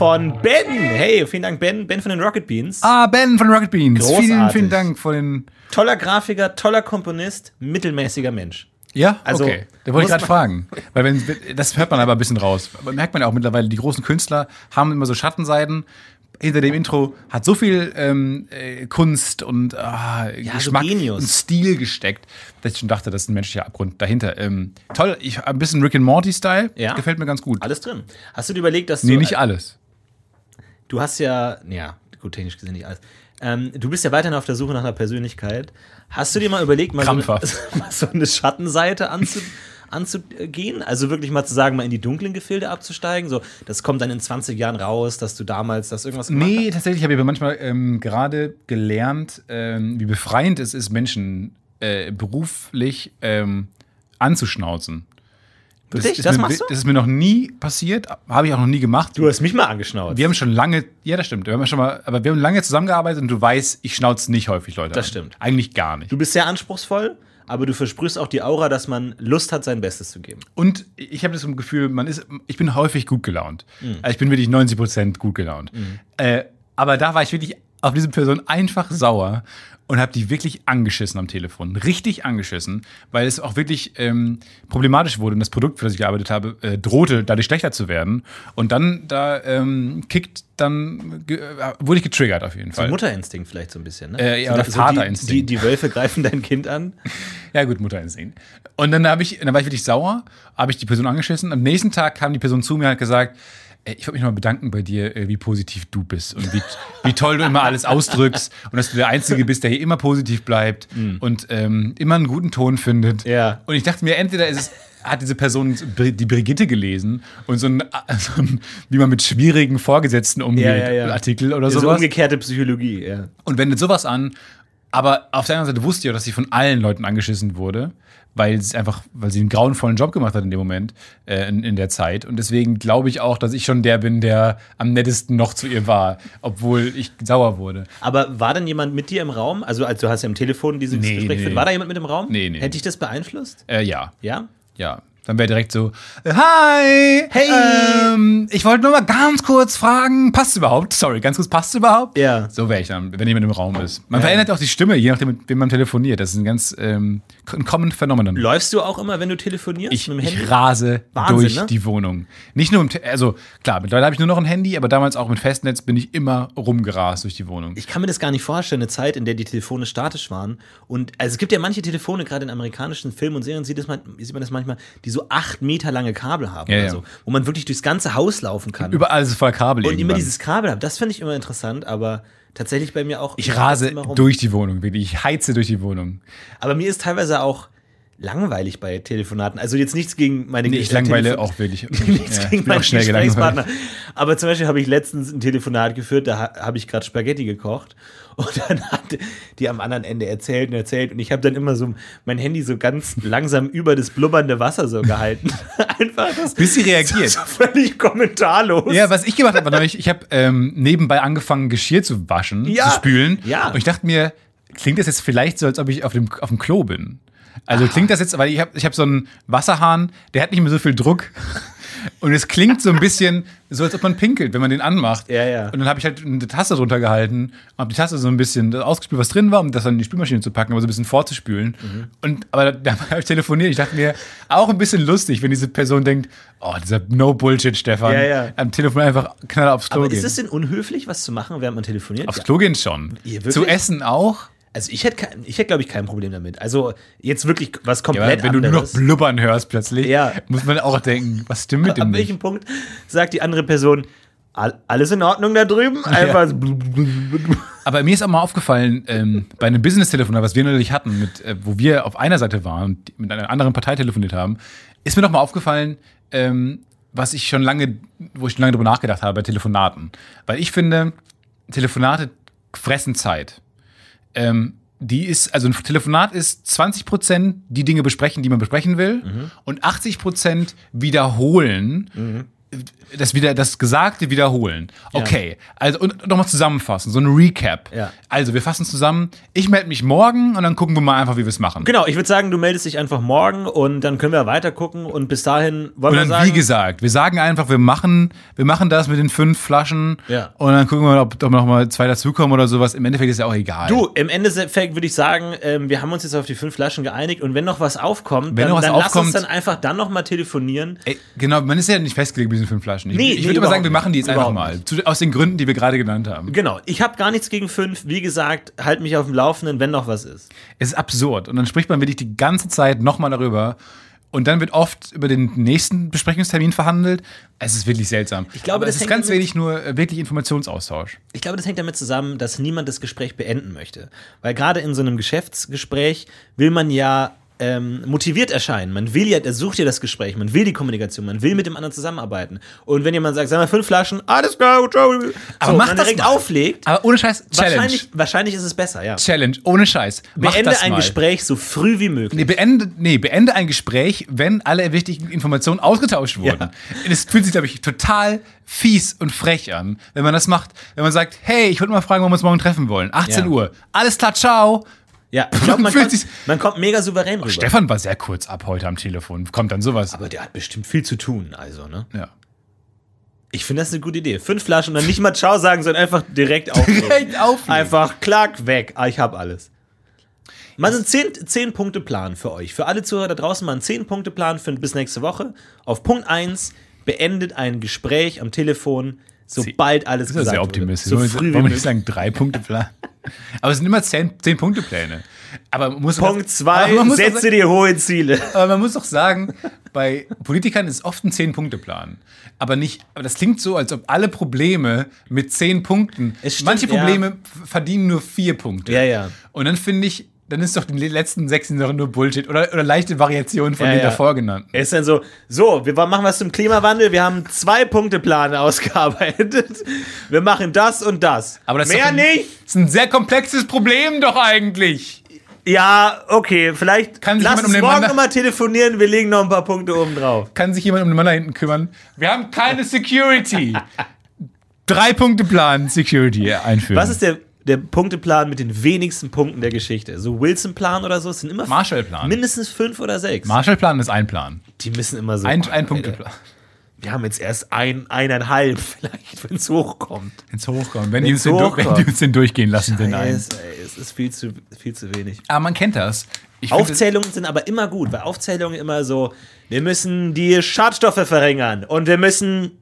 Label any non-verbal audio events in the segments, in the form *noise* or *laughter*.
Von Ben. Hey, vielen Dank, Ben. Ben von den Rocket Beans. Ah, Ben von Rocket Beans. Großartig. Vielen, vielen Dank von den. Toller Grafiker, toller Komponist, mittelmäßiger Mensch. Ja, Also, okay. Da wollte ich gerade fragen. Weil wenn, das hört man aber ein bisschen raus. Aber merkt man ja auch mittlerweile, die großen Künstler haben immer so Schattenseiten. Hinter dem Intro hat so viel ähm, äh, Kunst und ah, so Geschmack Genius. und Stil gesteckt, dass ich schon dachte, das ist ein menschlicher Abgrund dahinter. Ähm, toll, ich, ein bisschen Rick and Morty-Style. Ja. Gefällt mir ganz gut. Alles drin. Hast du dir überlegt, dass nee, du. nicht alles. Du hast ja. Ja, gut, technisch gesehen nicht alles. Ähm, du bist ja weiterhin auf der Suche nach einer Persönlichkeit. Hast du dir mal überlegt, mal so eine, *laughs* mal so eine Schattenseite anzu, anzugehen? Also wirklich mal zu sagen, mal in die dunklen Gefilde abzusteigen? So, das kommt dann in 20 Jahren raus, dass du damals das irgendwas gemacht Nee, tatsächlich habe ich aber manchmal ähm, gerade gelernt, ähm, wie befreiend es ist, Menschen äh, beruflich ähm, anzuschnauzen. Das, ist Das mir, machst du? Das ist mir noch nie passiert, habe ich auch noch nie gemacht. Du hast mich mal angeschnauzt. wir haben schon lange, ja, das stimmt, wir haben schon mal, aber wir haben lange zusammengearbeitet und du weißt, ich schnauze nicht häufig Leute Das an. stimmt. Eigentlich gar nicht. du bist sehr anspruchsvoll, aber du versprühst auch die Aura, dass man Lust hat, sein Bestes zu geben. Und ich habe das Gefühl, man ist, ich bin häufig gut gelaunt. Mhm. Also ich bin wirklich 90 Prozent gut gelaunt. Äh, aber da war ich wirklich auf diese Person einfach sauer und habe die wirklich angeschissen am Telefon. Richtig angeschissen, weil es auch wirklich ähm, problematisch wurde und das Produkt, für das ich gearbeitet habe, äh, drohte dadurch schlechter zu werden. Und dann da ähm, kickt, dann äh, wurde ich getriggert auf jeden So Fall. Muterinstinkt vielleicht so ein bisschen, ne? Äh, ja, oder die, Vaterinstinkt. die, die Wölfe greifen dein Kind an. *laughs* Ja, gut, Mutterinstinkt. Und dann, hab ich, dann war ich wirklich sauer, habe ich die Person angeschissen. Am nächsten Tag kam die Person zu mir und hat gesagt, ich wollte mich mal bedanken bei dir, äh, wie positiv du bist und wie, wie toll du immer alles ausdrückst und dass du der Einzige bist, der hier immer positiv bleibt und ähm, immer einen guten Ton findet. Ja. Und ich dachte mir, entweder ist es hat diese Person die Brigitte gelesen und so ein, so ein wie man mit schwierigen Vorgesetzten umgeht, Ja, ja, ja. Artikel oder So sowas. umgekehrte Psychologie, ja. Und wendet sowas an Aber auf der anderen Seite wusste ich auch, dass sie von allen Leuten angeschissen wurde, weil sie einfach, weil sie einen grauenvollen Job gemacht hat in dem Moment, äh, in, in der Zeit. Und deswegen glaube ich auch, dass ich schon der bin, der am nettesten noch zu ihr war, obwohl ich sauer wurde. Aber war denn jemand mit dir im Raum? Also, als du hast ja am Telefon dieses Nee, Gespräch nee. geführt. War da jemand mit im Raum? Nee, nee. Hätte dich das beeinflusst? Äh, ja, Ja? ja. Dann wäre direkt so, äh, hi, Hey. ähm, ich wollte nur mal ganz kurz fragen, passt überhaupt? Sorry, ganz kurz, passt überhaupt? Ja. So wäre ich dann, wenn jemand im Raum ist. Man Ja. verändert auch die Stimme, je nachdem, mit wem man telefoniert. Das ist ein ganz ähm, ein common Phänomen. Läufst du auch immer, wenn du telefonierst Ich, mit dem Handy? ich rase Wahnsinn, durch ne? die Wohnung. Nicht nur im, Te also klar, mittlerweile habe ich nur noch ein Handy, aber damals auch mit Festnetz bin ich immer rumgerast durch die Wohnung. Ich kann mir das gar nicht vorstellen, eine Zeit, in der die Telefone statisch waren. Und also es gibt ja manche Telefone, gerade in amerikanischen Filmen und Serien sieht, man, sieht man das manchmal, die so acht Meter lange Kabel haben Ja, oder ja. so, wo man wirklich durchs ganze Haus laufen kann. Überall ist es voller Kabel und immer irgendwann. dieses Kabel haben. Das finde ich immer interessant, aber tatsächlich bei mir auch. Ich rase immer durch die Wohnung, wirklich. Ich heize durch die Wohnung. Aber mir ist teilweise auch langweilig bei Telefonaten. Also jetzt nichts gegen meine Nee, ich langweile Telefon- auch wirklich. *laughs* nichts Ja, gegen gelangweilt. Gesprächspartner. Aber zum Beispiel habe ich letztens ein Telefonat geführt, da ha- habe ich gerade Spaghetti gekocht. Und dann hat die am anderen Ende erzählt und erzählt. Und ich habe dann immer so mein Handy so ganz langsam über das blubbernde Wasser so gehalten. *laughs* Einfach das. Bis sie reagiert. So völlig kommentarlos. Ja, was ich gemacht habe, war neulich, ich habe ähm, nebenbei angefangen, Geschirr zu waschen, Ja, zu spülen. ja. Und ich dachte mir, klingt das jetzt vielleicht so, als ob ich auf dem, auf dem Klo bin? Also klingt das jetzt, weil ich habe ich hab so einen Wasserhahn, der hat nicht mehr so viel Druck. Und es klingt so ein bisschen so, als ob man pinkelt, wenn man den anmacht. Ja, ja. Und dann habe ich halt eine Tasse drunter gehalten und habe die Tasse so ein bisschen ausgespült, was drin war, um das dann in die Spülmaschine zu packen, aber so ein bisschen vorzuspülen. Mhm. Und, aber da *laughs* habe ich telefoniert. Ich dachte mir, auch ein bisschen lustig, wenn diese Person denkt, oh, dieser No-Bullshit, Stefan. Ja, ja. Am Telefon einfach knaller aufs Klo Aber gehen. ist es denn unhöflich, was zu machen, während man telefoniert? aufs. Klo gehen schon. Zu essen auch. Also ich hätte, ich hätte glaube ich, kein Problem damit. Also jetzt wirklich was Ja, komplett aber wenn du nur noch anderes. blubbern hörst plötzlich, Ja. muss man auch denken, was stimmt mit dem nicht? welchem Punkt sagt die andere Person, "All- alles in Ordnung da drüben? Einfach blub. Aber mir ist auch mal aufgefallen, ähm, bei einem Business-Telefonat, was wir natürlich hatten, mit, äh, wo wir auf einer Seite waren und mit einer anderen Partei telefoniert haben, ist mir noch mal aufgefallen, ähm, was ich schon lange, wo ich schon lange drüber nachgedacht habe bei Telefonaten. Weil ich finde, Telefonate fressen Zeit. Ähm, die ist, also ein Telefonat ist 20% die Dinge besprechen, die man besprechen will, und 80% wiederholen, das wieder das Gesagte wiederholen. Okay, also und nochmal zusammenfassen, so ein Recap. Ja. Also wir fassen zusammen. Ich melde mich morgen und dann gucken wir mal einfach, wie wir es machen. Genau, ich würde sagen, du meldest dich einfach morgen und dann können wir weiter gucken und bis dahin wollen Und wir dann, sagen, wie gesagt, wir sagen einfach, wir machen, wir machen das mit den fünf Flaschen Ja. und dann gucken wir mal, ob, ob noch mal zwei dazukommen oder sowas. Im Endeffekt ist ja auch egal. Du, im Endeffekt würde ich sagen, ähm, wir haben uns jetzt auf die fünf Flaschen geeinigt und wenn noch was aufkommt, Wenn dann, noch was dann lass aufkommt- uns dann einfach dann noch mal telefonieren. Ey, genau, man ist ja nicht festgelegt diesen fünf Flaschen. Ich, Nee, ich nee, würde aber sagen, wir machen die jetzt einfach mal. Zu, aus den Gründen, die wir gerade genannt haben. Genau, ich habe gar nichts gegen fünf. Wie gesagt, halt mich auf dem Laufenden, wenn noch was ist. Es ist absurd. Und dann spricht man wirklich die ganze Zeit nochmal darüber. Und dann wird oft über den nächsten Besprechungstermin verhandelt. Es ist wirklich seltsam. Ich glaube, Aber das es ist ganz wenig nur äh, wirklich Informationsaustausch. Ich glaube, das hängt damit zusammen, dass niemand das Gespräch beenden möchte. Weil gerade in so einem Geschäftsgespräch will man ja ähm, motiviert erscheinen. Man will ja, er sucht ja das Gespräch, man will die Kommunikation, man will mit dem anderen zusammenarbeiten. Und wenn jemand sagt, sag mal fünf Flaschen, alles klar, ciao. So, Aber mach man das direkt mal. auflegt, Aber ohne Scheiß, Challenge. wahrscheinlich, wahrscheinlich ist es besser, ja. Challenge, ohne Scheiß. Mach Beende ein. Gespräch so früh wie möglich. Nee beende, nee, beende ein Gespräch, wenn alle wichtigen Informationen ausgetauscht wurden. Das fühlt sich, glaube ich, total fies und frech an, wenn man das macht. Wenn man sagt, hey, ich wollte mal fragen, wann wir uns morgen treffen wollen. 18 Ja. Uhr. Alles klar, ciao. Ja, ich glaube, *laughs* man, kommt- man kommt mega souverän rüber. Stefan war sehr kurz ab heute am Telefon. Kommt dann sowas. Aber der hat bestimmt viel zu tun, also, ne? ja. Ich finde das eine gute Idee. Fünf Flaschen und dann nicht mal Ciao sagen, sondern einfach direkt auflegen. Direkt auflegen. Einfach klack, weg. Ah, ich habe alles. Mal so zehn, zehn Punkte Plan für euch. Für alle Zuhörer da draußen mal einen zehn Punkte Plan für bis nächste Woche. Auf Punkt 1 beendet ein Gespräch am Telefon, sobald alles Das ist ja gesagt sehr wurde. optimistisch. So Wollen früh wollen wir nicht sagen, drei Punkte Plan. Aber es sind immer zehn, zehn Punkte Pläne. Aber man muss Punkt aber 2, man muss doch setze dir hohe Ziele. Aber man muss doch sagen, bei Politikern ist oft ein Zehn-Punkte-Plan. Aber nicht, aber das klingt so, als ob alle Probleme mit zehn Punkten. Stimmt, manche ja. Probleme f- verdienen nur vier Punkte. Ja, ja. Und dann finde ich, dann ist doch die letzten sechs sind nur Bullshit oder, oder leichte Variationen von Ja, den ja. davor genannten. Er ist dann so, so, wir machen was zum Klimawandel, wir haben zwei Punkteplan *laughs* ausgearbeitet. Wir machen das und das. Aber das ist Mehr doch ein, nicht. Das ist ein sehr komplexes Problem doch eigentlich. Ja, okay, vielleicht Kann sich lass jemand uns um den morgen Mann- nochmal telefonieren, wir legen noch ein paar Punkte oben drauf. Kann sich jemand um den Mann da hinten kümmern? Wir haben keine Security. *laughs* Drei Punkte Plan Security einführen. Was ist der, der Punkteplan mit den wenigsten Punkten der Geschichte? So Wilson-Plan oder so? Es sind immer Marshallplan. mindestens fünf oder sechs. Marshallplan ist ein Plan. Die müssen immer so. Ein, ein Punkteplan. Wir haben jetzt erst ein, eineinhalb, *laughs* vielleicht, wenn es hochkommt. Wenn's hochkommt. Wenn die, uns Wenn's den, wenn hochkommt. die uns den durchgehen lassen, den einen. Es, ey, es ist viel zu, viel zu wenig. Aber man kennt das. Ich Aufzählungen sind aber immer gut, weil Aufzählungen immer so, wir müssen die Schadstoffe verringern und wir müssen, es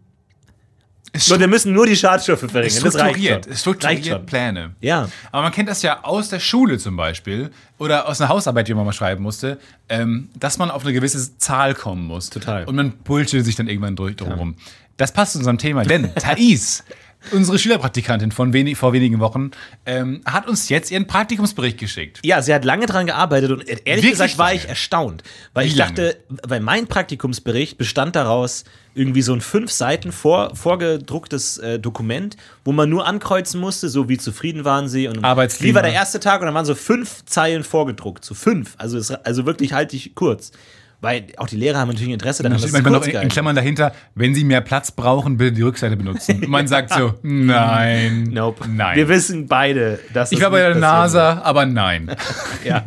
und wir müssen nur die Schadstoffe verringern. Das reicht strukturiert, schon. strukturiert Reicht schon. Pläne. Ja. Aber man kennt das ja aus der Schule zum Beispiel oder aus einer Hausarbeit, die man mal schreiben musste, ähm, dass man auf eine gewisse Zahl kommen muss. Total. Und man bullshit sich dann irgendwann durch drum. Das passt zu unserem Thema, denn *laughs* Thais, unsere Schülerpraktikantin von wenig, vor wenigen Wochen, ähm, hat uns jetzt ihren Praktikumsbericht geschickt. Ja, sie hat lange dran gearbeitet und ehrlich Wirklich? gesagt war lange? ich erstaunt, weil Wie ich dachte, weil mein Praktikumsbericht bestand daraus irgendwie so ein fünf Seiten vor, vorgedrucktes äh, Dokument, wo man nur ankreuzen musste, so wie zufrieden waren sie und wie war der erste Tag und dann waren so fünf Zeilen vorgedruckt, so fünf, also es, also wirklich halte ich kurz, weil auch die Lehrer haben natürlich Interesse Da daran, steht dass es manchmal noch in, in Klammern dahinter, wenn Sie mehr Platz brauchen, bitte die Rückseite benutzen. Und man *laughs* sagt so, nein, *laughs* Nope. nein. Wir wissen beide, dass ich das war bei der NASA, aber nein. *laughs* wird. Ja.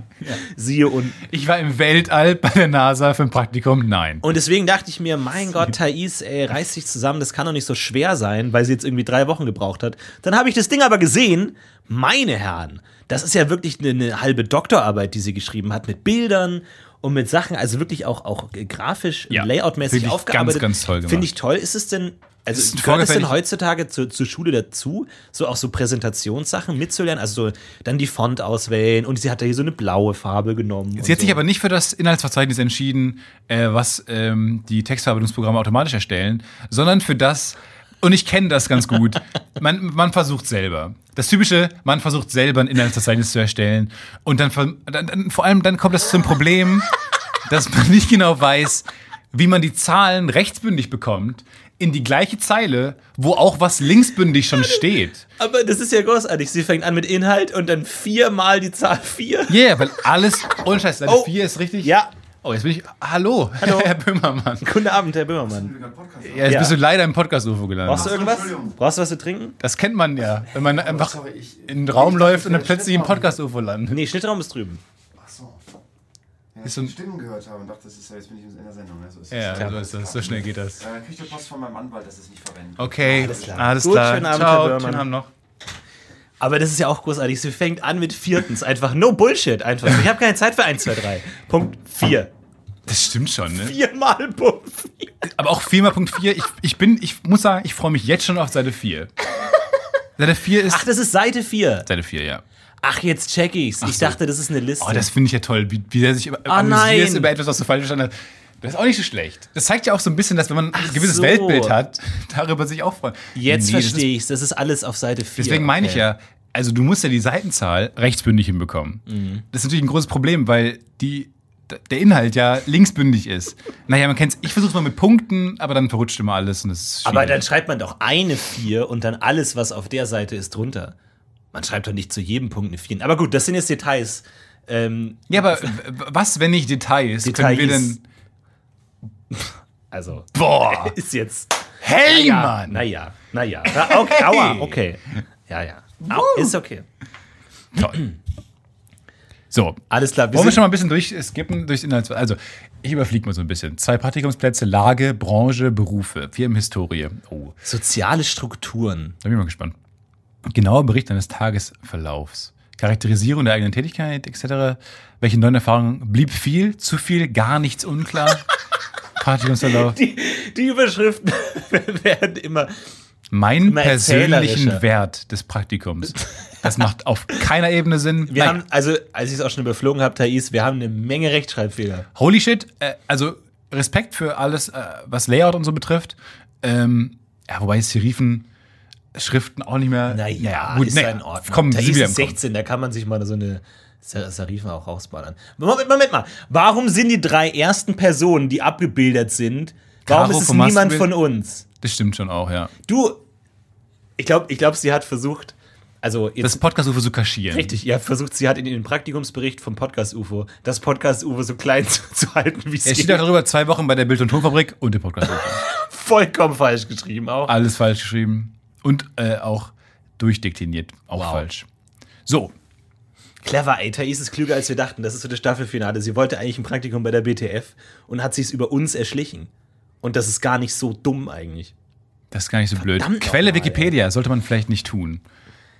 Siehe und Ich war im Weltall bei der NASA für ein Praktikum, nein. Und deswegen dachte ich mir, mein Gott, Thais, ey, reiß dich zusammen, das kann doch nicht so schwer sein, weil sie jetzt irgendwie drei Wochen gebraucht hat. Dann habe ich das Ding aber gesehen, meine Herren, das ist ja wirklich eine, eine halbe Doktorarbeit, die sie geschrieben hat, mit Bildern und mit Sachen, also wirklich auch, auch grafisch, Ja, layoutmäßig aufgearbeitet. ganz, ganz toll. Finde ich toll. Ist es denn, also ist ein gehört es denn heutzutage zu, zur Schule dazu, so auch so Präsentationssachen mitzulernen, also so dann die Font auswählen und sie hat da hier so eine blaue Farbe genommen. Sie hat so. sich aber nicht für das Inhaltsverzeichnis entschieden, äh, was ähm, die Textverarbeitungsprogramme automatisch erstellen, sondern für das, und ich kenne das ganz gut, man, man versucht selber. Das Typische, man versucht selber ein Inhaltsverzeichnis zu erstellen und dann, dann, dann vor allem dann kommt es zum Problem, dass man nicht genau weiß, wie man die Zahlen rechtsbündig bekommt in die gleiche Zeile, wo auch was linksbündig schon steht. Aber das ist ja großartig. Sie fängt an mit Inhalt und dann viermal die Zahl vier. Ja, yeah, weil alles, ohne Scheiß, Seite Oh. 4 ist richtig. Ja. Oh, jetzt bin ich, hallo, Hallo. *laughs* Herr Böhmermann. Guten Abend, Herr Böhmermann. Ja, jetzt Ja. bist du leider im Podcast-UFO gelandet. Brauchst du irgendwas? Brauchst du was zu trinken? Das kennt man ja, wenn man einfach sorry, ich- in den Raum läuft und dann plötzlich im. Podcast-UFO landet. Nee, Schnittraum ist drüben. Ach so. Ja, Ist ich so ein- die Stimmen gehört habe und dachte, das ist ja, jetzt bin ich in der Sendung. Ne? So, ist Ja, das. so, ist das. so schnell geht das. Äh, krieg ich Post von meinem Anwalt, dass es nicht verwendet. Okay, Alles klar. alles Gut, klar. schönen Abend, Ciao, Herr Böhmermann. schönen Abend noch. Aber das ist ja auch großartig. Sie fängt an mit viertens. Einfach no Bullshit. Einfach. Ich habe keine Zeit für 1, 2, 3. Punkt 4. Das stimmt schon, ne? Viermal Punkt 4. Aber auch 4 mal Punkt 4, ich, ich bin, ich muss sagen, ich freue mich jetzt schon auf Seite 4. Seite 4 ist. Ach, das ist Seite 4. Seite 4, ja. Ach, jetzt check ich's. Ich so. dachte, das ist eine Liste. Oh, das finde ich ja toll, wie, wie der sich über, Ah, nein. über etwas, was du falsch verstanden hast. Das ist auch nicht so schlecht. Das zeigt ja auch so ein bisschen, dass wenn man ein gewisses so. Weltbild hat, *laughs* darüber sich auch freuen. jetzt Nee, verstehe ich's. Das ist alles auf Seite 4. Deswegen meine ich ja, also du musst ja die Seitenzahl rechtsbündig hinbekommen. Das ist natürlich ein großes Problem, weil die, der Inhalt ja linksbündig ist. Naja, man kennt's. Ich versuche mal mit Punkten, aber dann verrutscht immer alles und das ist Aber dann schreibt man doch eine 4 und dann alles, was auf der Seite ist, drunter. Man schreibt doch nicht zu jedem Punkt eine 4. Aber gut, das sind jetzt Details. Ähm, ja, aber *laughs* was, wenn nicht Details, können wir Details. denn. *laughs* also, Boah! *laughs* ist jetzt. Hey, Ja, Mann! naja, naja. Na, Okay, aua, okay. Ja, ja. Au, ist okay. Toll. So, Alles klar. wollen wir schon mal ein bisschen durchskippen durchs Inhalt? Also, ich überfliege mal so ein bisschen. Zwei Praktikumsplätze, Lage, Branche, Berufe, Firmenhistorie. Oh, Soziale Strukturen. Da bin ich mal gespannt. Genauer Bericht eines Tagesverlaufs. Charakterisierung der eigenen Tätigkeit, etc. Welche neuen Erfahrungen? Blieb viel, zu viel, gar nichts unklar? *laughs* Praktikumsverlauf. Die, die Überschriften *laughs* werden immer. Mein Immer persönlichen. Wert des Praktikums. Das macht auf keiner Ebene Sinn. Wir Nein. haben, also, als ich es auch schon überflogen habe, Thais, wir haben eine Menge Rechtschreibfehler. Holy shit, äh, also Respekt für alles, äh, was Layout und so betrifft. Ähm, ja, wobei Serifen Schriften auch nicht mehr. Naja, gut, ist nee, in Ordnung. Komm, wieder ist im Kopf. 16, da kann man sich mal so eine Sarifa auch rausballern. Moment, Moment mal. Warum sind die drei ersten Personen, die abgebildet sind, warum Caro ist es niemand von uns? Das stimmt schon auch, ja. Du, ich glaube, ich glaub, sie hat versucht, also jetzt Das Podcast-UFO zu kaschieren. Richtig, ja, versucht, sie hat in den Praktikumsbericht vom Podcast UFO das Podcast UFO so klein *laughs* zu, zu halten, wie es Er steht geht. darüber zwei Wochen bei der Bild- und Tonfabrik und dem Podcast-UFO. *laughs* Vollkommen falsch geschrieben auch. Alles falsch geschrieben. Und äh, auch durchdekliniert. Auch Wow. falsch. So, Clever, ey, Thais ist klüger, als wir dachten. Das ist so das Staffelfinale. Sie wollte eigentlich ein Praktikum bei der BTF und hat sich über uns erschlichen. Und das ist gar nicht so dumm eigentlich. das ist gar nicht so blöd. Verdammt Quelle nochmal, Wikipedia sollte man vielleicht nicht tun.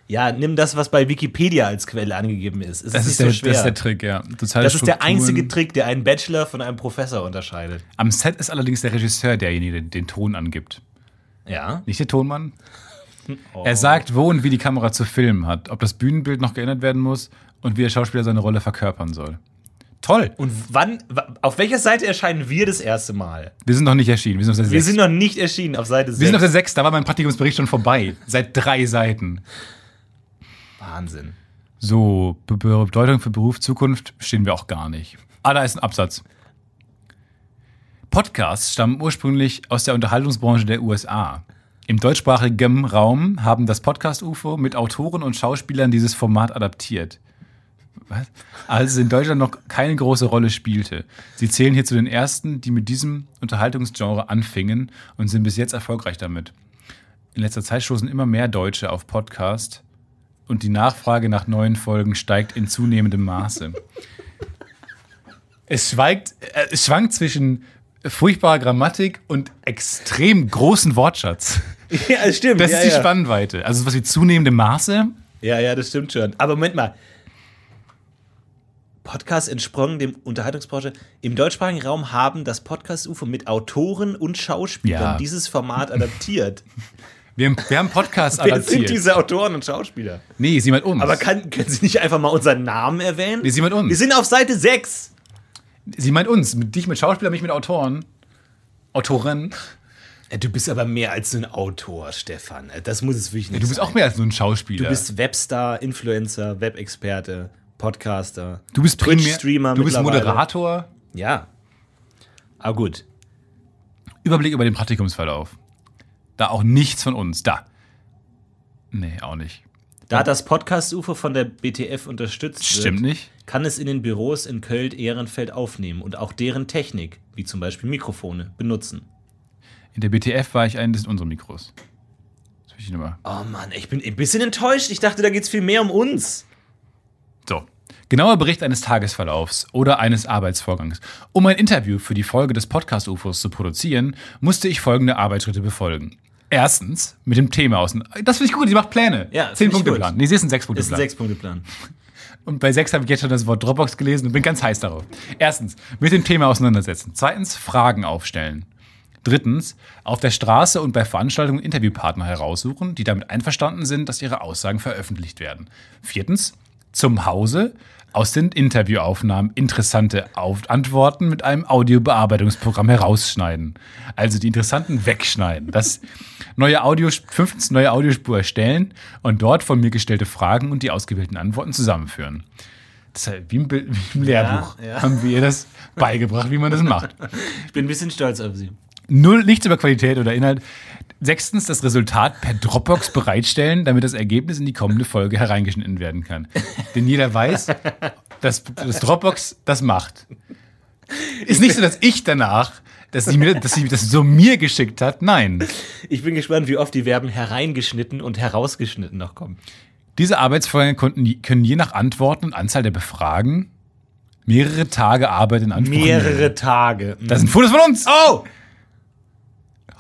Ja, nimm das, was bei Wikipedia als Quelle angegeben ist. Es Das ist der, so schwer. das ist der Trick, ja. Totale Das ist der einzige Trick, der einen Bachelor von einem Professor unterscheidet. Am Set ist allerdings der Regisseur derjenige, der den Ton angibt. Ja. Nicht der Tonmann. Oh. *laughs* Er sagt, wo und wie die Kamera zu filmen hat, ob das Bühnenbild noch geändert werden muss und wie der Schauspieler seine Rolle verkörpern soll. Toll. Und wann, wa- auf welcher Seite erscheinen wir das erste Mal? Wir sind noch nicht erschienen. Wir sind auf der Wir 6. sind noch nicht erschienen auf Seite 6. Wir sind auf der 6. Da war mein Praktikumsbericht schon vorbei. Seit drei Seiten. Wahnsinn. So, Be Bedeutung für Beruf, Zukunft stehen wir auch gar nicht. Ah, da ist ein Absatz. Podcasts stammen ursprünglich aus der Unterhaltungsbranche der USA. Im deutschsprachigen Raum haben das Podcast-UFO mit Autoren und Schauspielern dieses Format adaptiert. Was? Als es in Deutschland noch keine große Rolle spielte. Sie zählen hier zu den ersten, die mit diesem Unterhaltungsgenre anfingen und sind bis jetzt erfolgreich damit. In letzter Zeit stoßen immer mehr Deutsche auf Podcast und die Nachfrage nach neuen Folgen steigt in zunehmendem Maße. es, schweigt, äh, es schwankt zwischen furchtbarer Grammatik und extrem großen Wortschatz. *laughs* Ja, das stimmt. Das ja, ist die ja. Spannweite. Also was wie zunehmendem Maße. Ja, ja, das stimmt schon. Aber Moment mal. Podcast entsprungen dem Unterhaltungsbranche. Im deutschsprachigen Raum haben das Podcast-UFO mit Autoren und Schauspielern Ja. dieses Format *laughs* adaptiert. Wir haben, wir haben Podcasts Wer sind adaptiert. diese Autoren und Schauspieler? Nee, sie mit uns. Aber kann, können Sie nicht einfach mal unseren Namen erwähnen? Nee, sie mit uns. Wir sind auf Seite 6. sie meint uns. Mit, dich mit Schauspielern, mich mit Autoren. Autoren. Du bist aber mehr als ein Autor, Stefan. Das muss es wirklich nicht Du bist sein. auch mehr als nur ein Schauspieler. Du bist Webstar, Influencer, Webexperte, Podcaster. du bist Twitch-Streamer Du bist. Moderator. Ja. Aber gut. Überblick über den Praktikumsverlauf. Da auch nichts von uns. Da. Nee, auch nicht. Da das Podcast-UFO von der BTF unterstützt Stimmt wird, nicht. kann es in den Büros in Köln-Ehrenfeld aufnehmen und auch deren Technik, wie zum Beispiel Mikrofone, benutzen. In der BTF war ich ein, das sind unsere Mikros. Das will ich nochmal. Oh Mann, ich bin ein bisschen enttäuscht. Ich dachte, da geht es viel mehr um uns. Genauer Bericht eines Tagesverlaufs oder eines Arbeitsvorgangs. Um ein Interview für die Folge des Podcast-UFOs zu produzieren, musste ich folgende Arbeitsschritte befolgen. Erstens, mit dem Thema aus. Das finde ich gut, sie macht Pläne. Ja, Zehn Punkte. Plan. Nee, sie ist ein sechs Punkte Das ist ein Plan. Sechs-Punkte-Plan. *laughs* Und bei sechs habe ich jetzt schon das Wort Dropbox gelesen und bin ganz heiß darauf. Erstens, mit dem Thema auseinandersetzen. Zweitens, Fragen aufstellen. Drittens, auf der Straße und bei Veranstaltungen Interviewpartner heraussuchen, die damit einverstanden sind, dass ihre Aussagen veröffentlicht werden. Viertens, zum Hause aus den Interviewaufnahmen interessante auf Antworten mit einem Audiobearbeitungsprogramm herausschneiden. Also die interessanten wegschneiden. Das neue Audio, fünftens neue Audiospur erstellen und dort von mir gestellte Fragen und die ausgewählten Antworten zusammenführen. Das ist halt wie im, wie im Lehrbuch. ja. Haben wir ihr das beigebracht, wie man das macht. Ich bin ein bisschen stolz auf Sie. Null, nichts über Qualität oder Inhalt. Sechstens, das Resultat per Dropbox bereitstellen, damit das Ergebnis in die kommende Folge hereingeschnitten werden kann. Denn jeder weiß, dass das Dropbox das macht. Ist nicht so, dass ich danach, dass sie, mir, dass sie das so mir geschickt hat. Nein. Ich bin gespannt, wie oft die Verben hereingeschnitten und herausgeschnitten noch kommen. Diese Arbeitsvorgänge können je nach Antworten und Anzahl der Befragen mehrere Tage Arbeit in Anspruch nehmen. Mehrere Tage. Das sind Fotos von uns. Oh!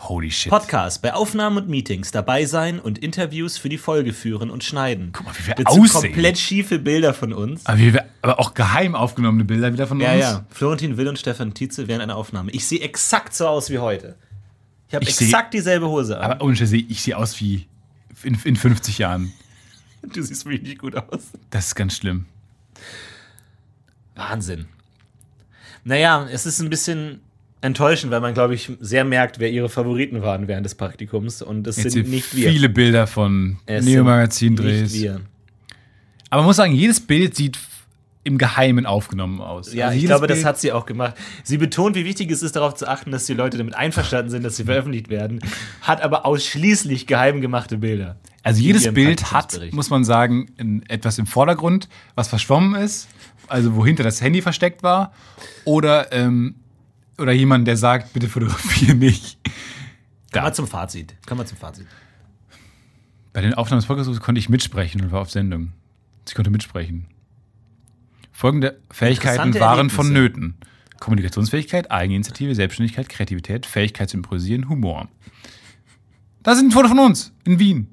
Holy shit. Podcast bei Aufnahmen und Meetings dabei sein und Interviews für die Folge führen und schneiden. Guck mal, wie wir Dazu aussehen. komplett schiefe Bilder von uns. Aber, wir, aber auch geheim aufgenommene Bilder wieder von Ja, uns. ja. Florentin Will und Stefan Tietze während einer Aufnahme. Ich sehe exakt so aus wie heute. Ich habe Ich seh- exakt dieselbe Hose an. Aber ohne ich sehe aus wie in, in 50 Jahren. du siehst wirklich gut aus. Das ist ganz schlimm. Wahnsinn. Naja, es ist ein bisschen enttäuschend, weil man, glaube ich, sehr merkt, wer ihre Favoriten waren während des Praktikums. Und das Jetzt sind nicht wir. viele Bilder von Es Neo-Magazin-Drehs. Aber man muss sagen, jedes Bild sieht im Geheimen aufgenommen aus. Ja, Also ich glaube, das Bild- hat sie auch gemacht. Sie betont, wie wichtig es ist, darauf zu achten, dass die Leute damit einverstanden sind, dass sie veröffentlicht werden, hat aber ausschließlich geheim gemachte Bilder. Also jedes Bild hat, muss man sagen, etwas im Vordergrund, was verschwommen ist, also wohinter das Handy versteckt war, oder, ähm, oder jemand, der sagt, bitte fotografiere nicht. Kommen wir zum Fazit. Kommen wir zum Fazit. Bei den Aufnahmen des Podcasts konnte ich mitsprechen und war auf Sendung. Ich konnte mitsprechen. Folgende Fähigkeiten waren vonnöten. Kommunikationsfähigkeit, Eigeninitiative, Selbstständigkeit, Kreativität, Fähigkeit zu improvisieren, Humor. Da sind ein Foto von uns in Wien.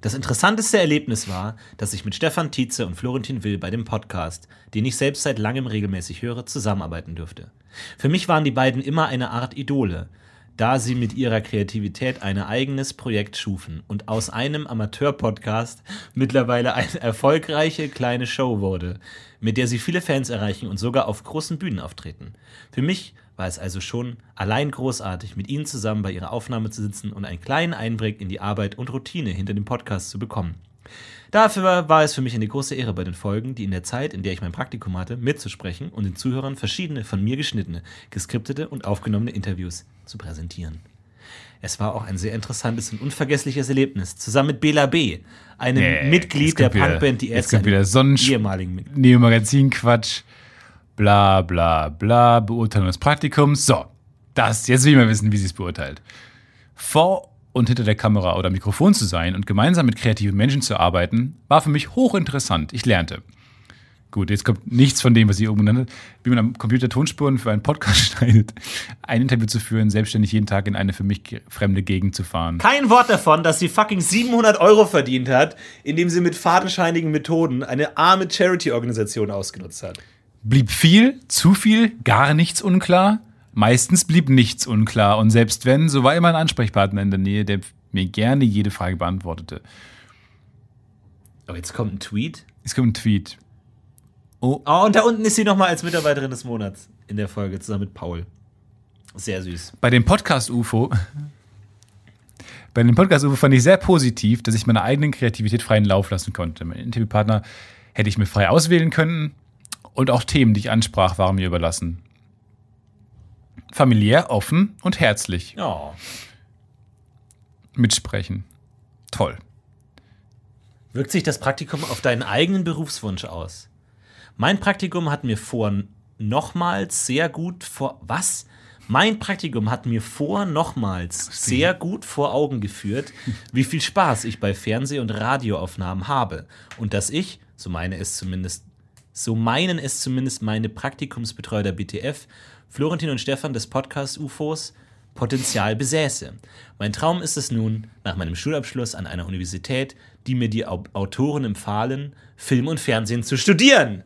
Das interessanteste Erlebnis war, dass ich mit Stefan Tietze und Florentin Will bei dem Podcast, den ich selbst seit langem regelmäßig höre, zusammenarbeiten durfte. Für mich waren die beiden immer eine Art Idole, da sie mit ihrer Kreativität ein eigenes Projekt schufen und aus einem Amateur-Podcast mittlerweile eine erfolgreiche kleine Show wurde, mit der sie viele Fans erreichen und sogar auf großen Bühnen auftreten. Für mich war es also schon allein großartig, mit ihnen zusammen bei ihrer Aufnahme zu sitzen und einen kleinen Einblick in die Arbeit und Routine hinter dem Podcast zu bekommen. Dafür war es für mich eine große Ehre, bei den Folgen, die in der Zeit, in der ich mein Praktikum hatte, mitzusprechen und den Zuhörern verschiedene von mir geschnittene, geskriptete und aufgenommene Interviews zu präsentieren. Es war auch ein sehr interessantes und unvergessliches Erlebnis, zusammen mit Bela B., einem Nee, Mitglied der wieder- Punkband Die Ärzte, Sonnensch- ehemaligen Mitglied. Neo-Magazin-Quatsch, bla bla bla, Beurteilung des Praktikums. So, das, jetzt will ich mal wissen, wie sie es beurteilt. Vor und hinter der Kamera oder Mikrofon zu sein und gemeinsam mit kreativen Menschen zu arbeiten, war für mich hochinteressant. Ich lernte. Gut, jetzt kommt nichts von dem, was ich oben genannt habe. Wie man am Computer Tonspuren für einen Podcast *laughs* schneidet, ein Interview zu führen, selbstständig jeden Tag in eine für mich fremde Gegend zu fahren. Kein Wort davon, dass sie fucking 700 Euro verdient hat, indem sie mit fadenscheinigen Methoden eine arme Charity-Organisation ausgenutzt hat. Blieb viel, zu viel, gar nichts unklar. Meistens blieb nichts unklar. Und selbst wenn, so war immer ein Ansprechpartner in der Nähe, der mir gerne jede Frage beantwortete. Oh, jetzt kommt ein Tweet. Es kommt ein Tweet. Oh, Oh, und da unten ist sie nochmal als Mitarbeiterin des Monats in der Folge, zusammen mit Paul. Sehr süß. bei dem Podcast UFO. *laughs* Bei dem Podcast UFO fand ich sehr positiv, dass ich meiner eigenen Kreativität freien Lauf lassen konnte. Mein Interviewpartner hätte ich mir frei auswählen können und auch Themen, die ich ansprach, waren mir überlassen. Familiär, offen und herzlich. Oh. Mitsprechen. Toll. Wirkt sich das Praktikum auf deinen eigenen Berufswunsch aus? Mein Praktikum hat mir vor nochmals sehr gut vor. Was? Mein Praktikum hat mir vor nochmals sehr gut vor Augen geführt, *laughs* wie viel Spaß ich bei Fernseh- und Radioaufnahmen habe. Und dass ich, so meine es zumindest, so meinen es zumindest meine Praktikumsbetreuer der BTF, Florentin und Stefan des Podcast UFOs, Potenzial besäße. Mein Traum ist es nun, nach meinem Schulabschluss an einer Universität, die mir die Au Autoren empfahlen, Film und Fernsehen zu studieren.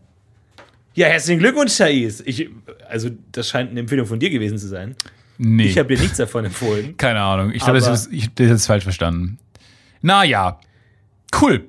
Ja, herzlichen Glückwunsch, Thais. Ich, also, das scheint eine Empfehlung von dir gewesen zu sein. Nee. Ich habe dir nichts davon empfohlen. *laughs* Keine Ahnung. Ich glaube, das ist falsch verstanden. Naja. Cool.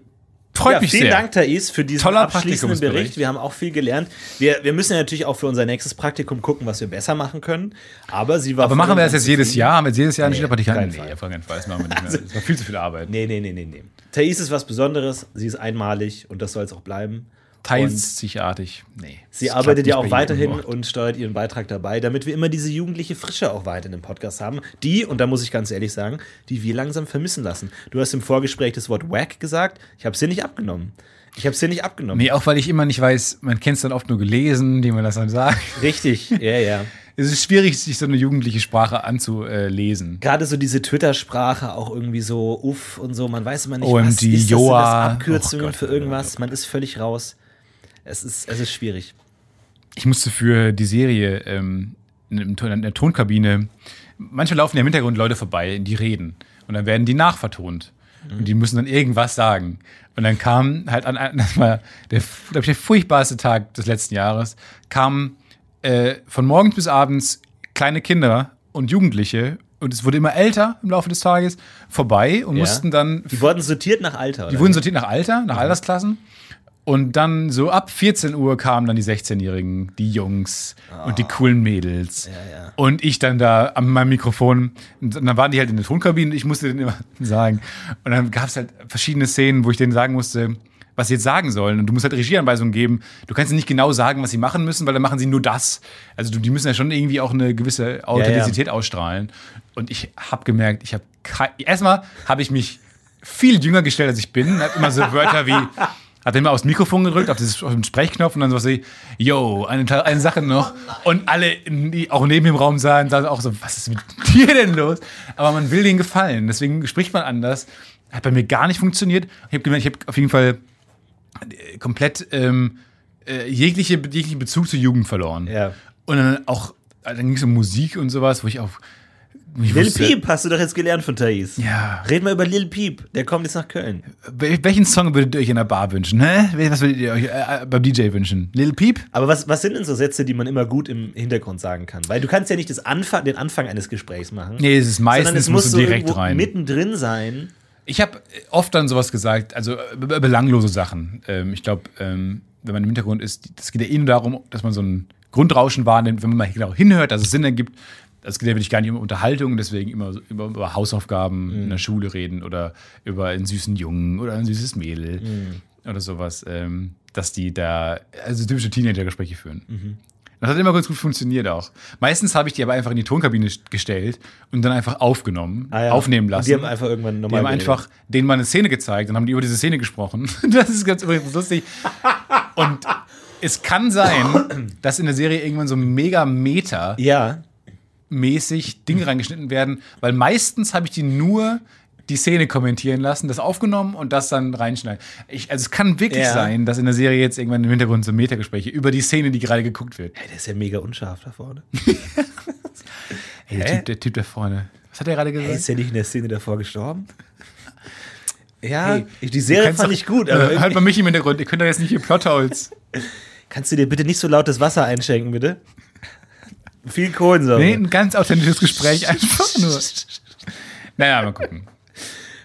Freut Ja, mich vielen sehr. Dank, Thais, für diesen Toller abschließenden. Bericht. Wir haben auch viel gelernt. Wir, wir müssen ja natürlich auch für unser nächstes Praktikum gucken, was wir besser machen können. Aber sie war Aber machen wir das jetzt jedes. Jahr? Haben wir jetzt jedes Jahr Nee, Schülerpraktikanten? keinen Fall. auf keinen Fall. Das machen wir nicht mehr. Das war viel zu viel Arbeit. Nee, nee, nee, nee, nee. Thais ist was Besonderes. Sie ist einmalig und das soll es auch bleiben. Teilsigartig. Nee. Sie arbeitet ja auch weiterhin und steuert ihren Beitrag dabei, damit wir immer diese jugendliche Frische auch weiter in dem Podcast haben, die, und da muss ich ganz ehrlich sagen, die wir langsam vermissen lassen. Du hast im Vorgespräch das Wort wack gesagt, ich habe es dir nicht abgenommen. Ich habe es dir nicht abgenommen. Nee, auch weil ich immer nicht weiß, man kennt es dann oft nur gelesen, wie man das dann sagt. Richtig, ja, ja. *laughs* Es ist schwierig, sich so eine jugendliche Sprache anzulesen. Gerade so diese Twitter-Sprache auch irgendwie so uff und so, man weiß immer nicht, OMG, was ist das, sind das Joa. Abkürzungen Oh Gott, für irgendwas, man ist völlig raus. Es ist, es ist schwierig. Ich musste für die Serie ähm, in, der Tonkabine, manchmal laufen ja im Hintergrund Leute vorbei, die reden. Und dann werden die nachvertont. Und die müssen dann irgendwas sagen. Und dann kam halt an, *laughs* das war der, ich, der furchtbarste Tag des letzten Jahres, kamen äh, von morgens bis abends kleine Kinder und Jugendliche und es wurde immer älter im Laufe des Tages vorbei und Ja. mussten dann Die wurden sortiert nach Alter. die wurden sortiert nach Alter, nach Altersklassen. Und dann so ab 14 Uhr kamen dann die 16-Jährigen, die Jungs und die coolen Mädels. ja. Und ich dann da an meinem Mikrofon. Und dann waren die halt in der Tonkabine und ich musste denen immer *laughs* sagen. Und dann gab es halt verschiedene Szenen, wo ich denen sagen musste, was sie jetzt sagen sollen. Und du musst halt Regieanweisungen geben. Du kannst ihnen nicht genau sagen, was sie machen müssen, weil dann machen sie nur das. Also du, die müssen ja schon irgendwie auch eine gewisse Authentizität ausstrahlen. Und ich habe gemerkt, ich habe erstmal habe ich mich viel jünger gestellt, als ich bin. Hab immer so Wörter wie hat immer aufs Mikrofon gedrückt, auf, dieses, auf den Sprechknopf und dann so wie, yo, eine, eine Sache noch. und alle, die auch neben dem Raum sahen, sahen auch so, was ist mit *laughs* dir denn los? Aber man will denen gefallen, deswegen spricht man anders. Hat bei mir gar nicht funktioniert. Ich habe gemerkt, ich habe auf jeden Fall äh, komplett ähm, äh, jegliche, jeglichen Bezug zur Jugend verloren. Ja. Und dann auch, dann ging es um Musik und sowas, wo ich auch. Ich Lil wusste- Peep hast du doch jetzt gelernt von Thais. Ja. Red mal über Lil Peep. Der kommt jetzt nach Köln. Wel- Welchen Song würdet ihr euch in der Bar wünschen? Hä? Was würdet ihr euch äh, beim DJ wünschen? Lil Peep? Aber was, was sind denn so Sätze, die man immer gut im Hintergrund sagen kann? Weil du kannst ja nicht das Anfang, den Anfang eines Gesprächs machen. Nee, es ist meistens es muss so direkt rein. mittendrin sein. Ich habe oft dann sowas gesagt, also äh, belanglose Sachen. Ähm, ich glaube, ähm, wenn man im Hintergrund ist, es geht ja eh nur darum, dass man so ein Grundrauschen wahrnimmt, wenn man mal genau hinhört, dass es Sinn ergibt. Es geht ja wirklich gar nicht um Unterhaltung, deswegen immer so über, Hausaufgaben in der Schule reden oder über einen süßen Jungen oder ein süßes Mädel oder sowas, ähm, dass die da also typische Teenager-Gespräche führen. Das hat immer ganz gut funktioniert auch. Meistens habe ich die aber einfach in die Tonkabine gestellt und dann einfach aufgenommen, Ah ja. aufnehmen Und lassen. die haben einfach irgendwann Die normal haben geredet. einfach denen mal eine Szene gezeigt und haben die über diese Szene gesprochen. *laughs* Das ist ganz übrigens lustig. Und es kann sein, *coughs* dass in der Serie irgendwann so mega meta-mäßig Ja. Dinge reingeschnitten werden, weil meistens habe ich die nur die Szene kommentieren lassen, das aufgenommen und das dann reinschneiden. Ich, also es kann wirklich Ja. sein, dass in der Serie jetzt irgendwann im Hintergrund so Metagespräche über die Szene, die gerade geguckt wird. Hey, der ist ja mega unscharf da vorne. *laughs* Hey, der, typ, der Typ da vorne. Was hat er gerade gesagt? Hey, ist der nicht in der Szene davor gestorben? *laughs* Ja, Hey, ich, die Serie fand doch- ich gut, aber irgendwie- mal mich im Hintergrund, ihr könnt doch jetzt nicht hier Plotholes. *laughs* kannst du dir bitte nicht so lautes Wasser einschenken, bitte? Viel Kohlensäure. Nee, ein ganz authentisches Gespräch *laughs* einfach nur. Naja, mal gucken.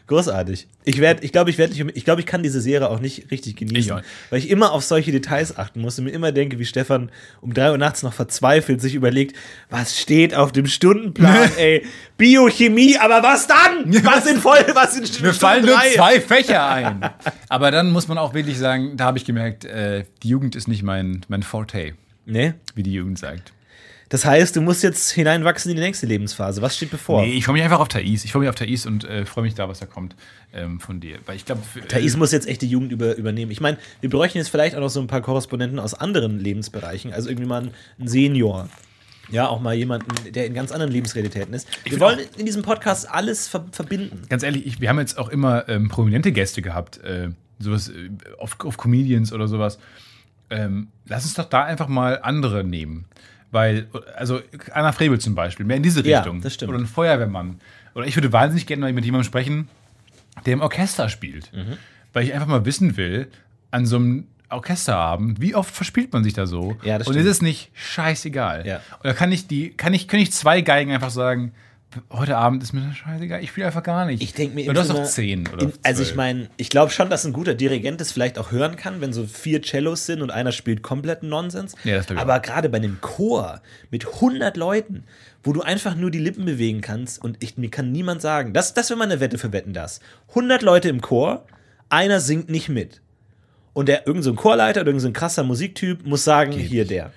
Großartig. Ich werde, ich glaube, ich werde, ich glaube, ich kann diese Serie auch nicht richtig genießen, Ich weil ich immer auf solche Details achten muss und mir immer denke, wie Stefan um drei Uhr nachts noch verzweifelt sich überlegt, was steht auf dem Stundenplan, *laughs* ey, Biochemie, aber was dann? *laughs* Was sind voll, was sind Mir Stunde fallen nur zwei Fächer ein. Aber dann muss man auch wirklich sagen, da habe ich gemerkt, äh, die Jugend ist nicht mein, mein Forte, Nee. wie die Jugend sagt. Das heißt, du musst jetzt hineinwachsen in die nächste Lebensphase. Was steht bevor? Nee, ich freue mich einfach auf Thais. Ich freue mich auf Thais und äh, freue mich da, was da kommt ähm, von dir. Weil ich glaube, Thais muss jetzt echt die Jugend über, übernehmen. Ich meine, wir bräuchten jetzt vielleicht auch noch so ein paar Korrespondenten aus anderen Lebensbereichen. Also irgendwie mal einen Senior. Ja, auch mal jemanden, der in ganz anderen Lebensrealitäten ist. Wir find wollen in diesem Podcast alles ver verbinden. ganz ehrlich, ich, wir haben jetzt auch immer ähm, prominente Gäste gehabt, äh, sowas äh, auf, auf Comedians oder sowas. Ähm, lass uns doch da einfach mal andere nehmen. Weil, also Anna Frebel zum Beispiel, mehr in diese Ja, Richtung. das stimmt. Oder ein Feuerwehrmann. Oder ich würde wahnsinnig gerne mal mit jemandem sprechen, der im Orchester spielt. Mhm. Weil ich einfach mal wissen will, an so einem Orchesterabend, wie oft verspielt man sich da so? Ja, das Und stimmt. ist es nicht scheißegal? Ja. Oder kann ich die, kann ich, können ich zwei Geigen einfach sagen, heute Abend ist mir das scheißegal, ich spiele einfach gar nicht. Ich denke mir Und du hast immer- doch zehn oder in, Also ich meine, ich glaube schon, dass ein guter Dirigent es vielleicht auch hören kann, wenn so vier Cellos sind und einer spielt kompletten Nonsens. Ja, das ich Aber gerade bei einem Chor mit 100 Leuten, wo du einfach nur die Lippen bewegen kannst und ich, mir kann niemand sagen, das, das wäre mal eine Wette für Wetten, das. 100 Leute im Chor, einer singt nicht mit. Und der irgendein so Chorleiter oder irgendein so krasser Musiktyp muss sagen, hier der.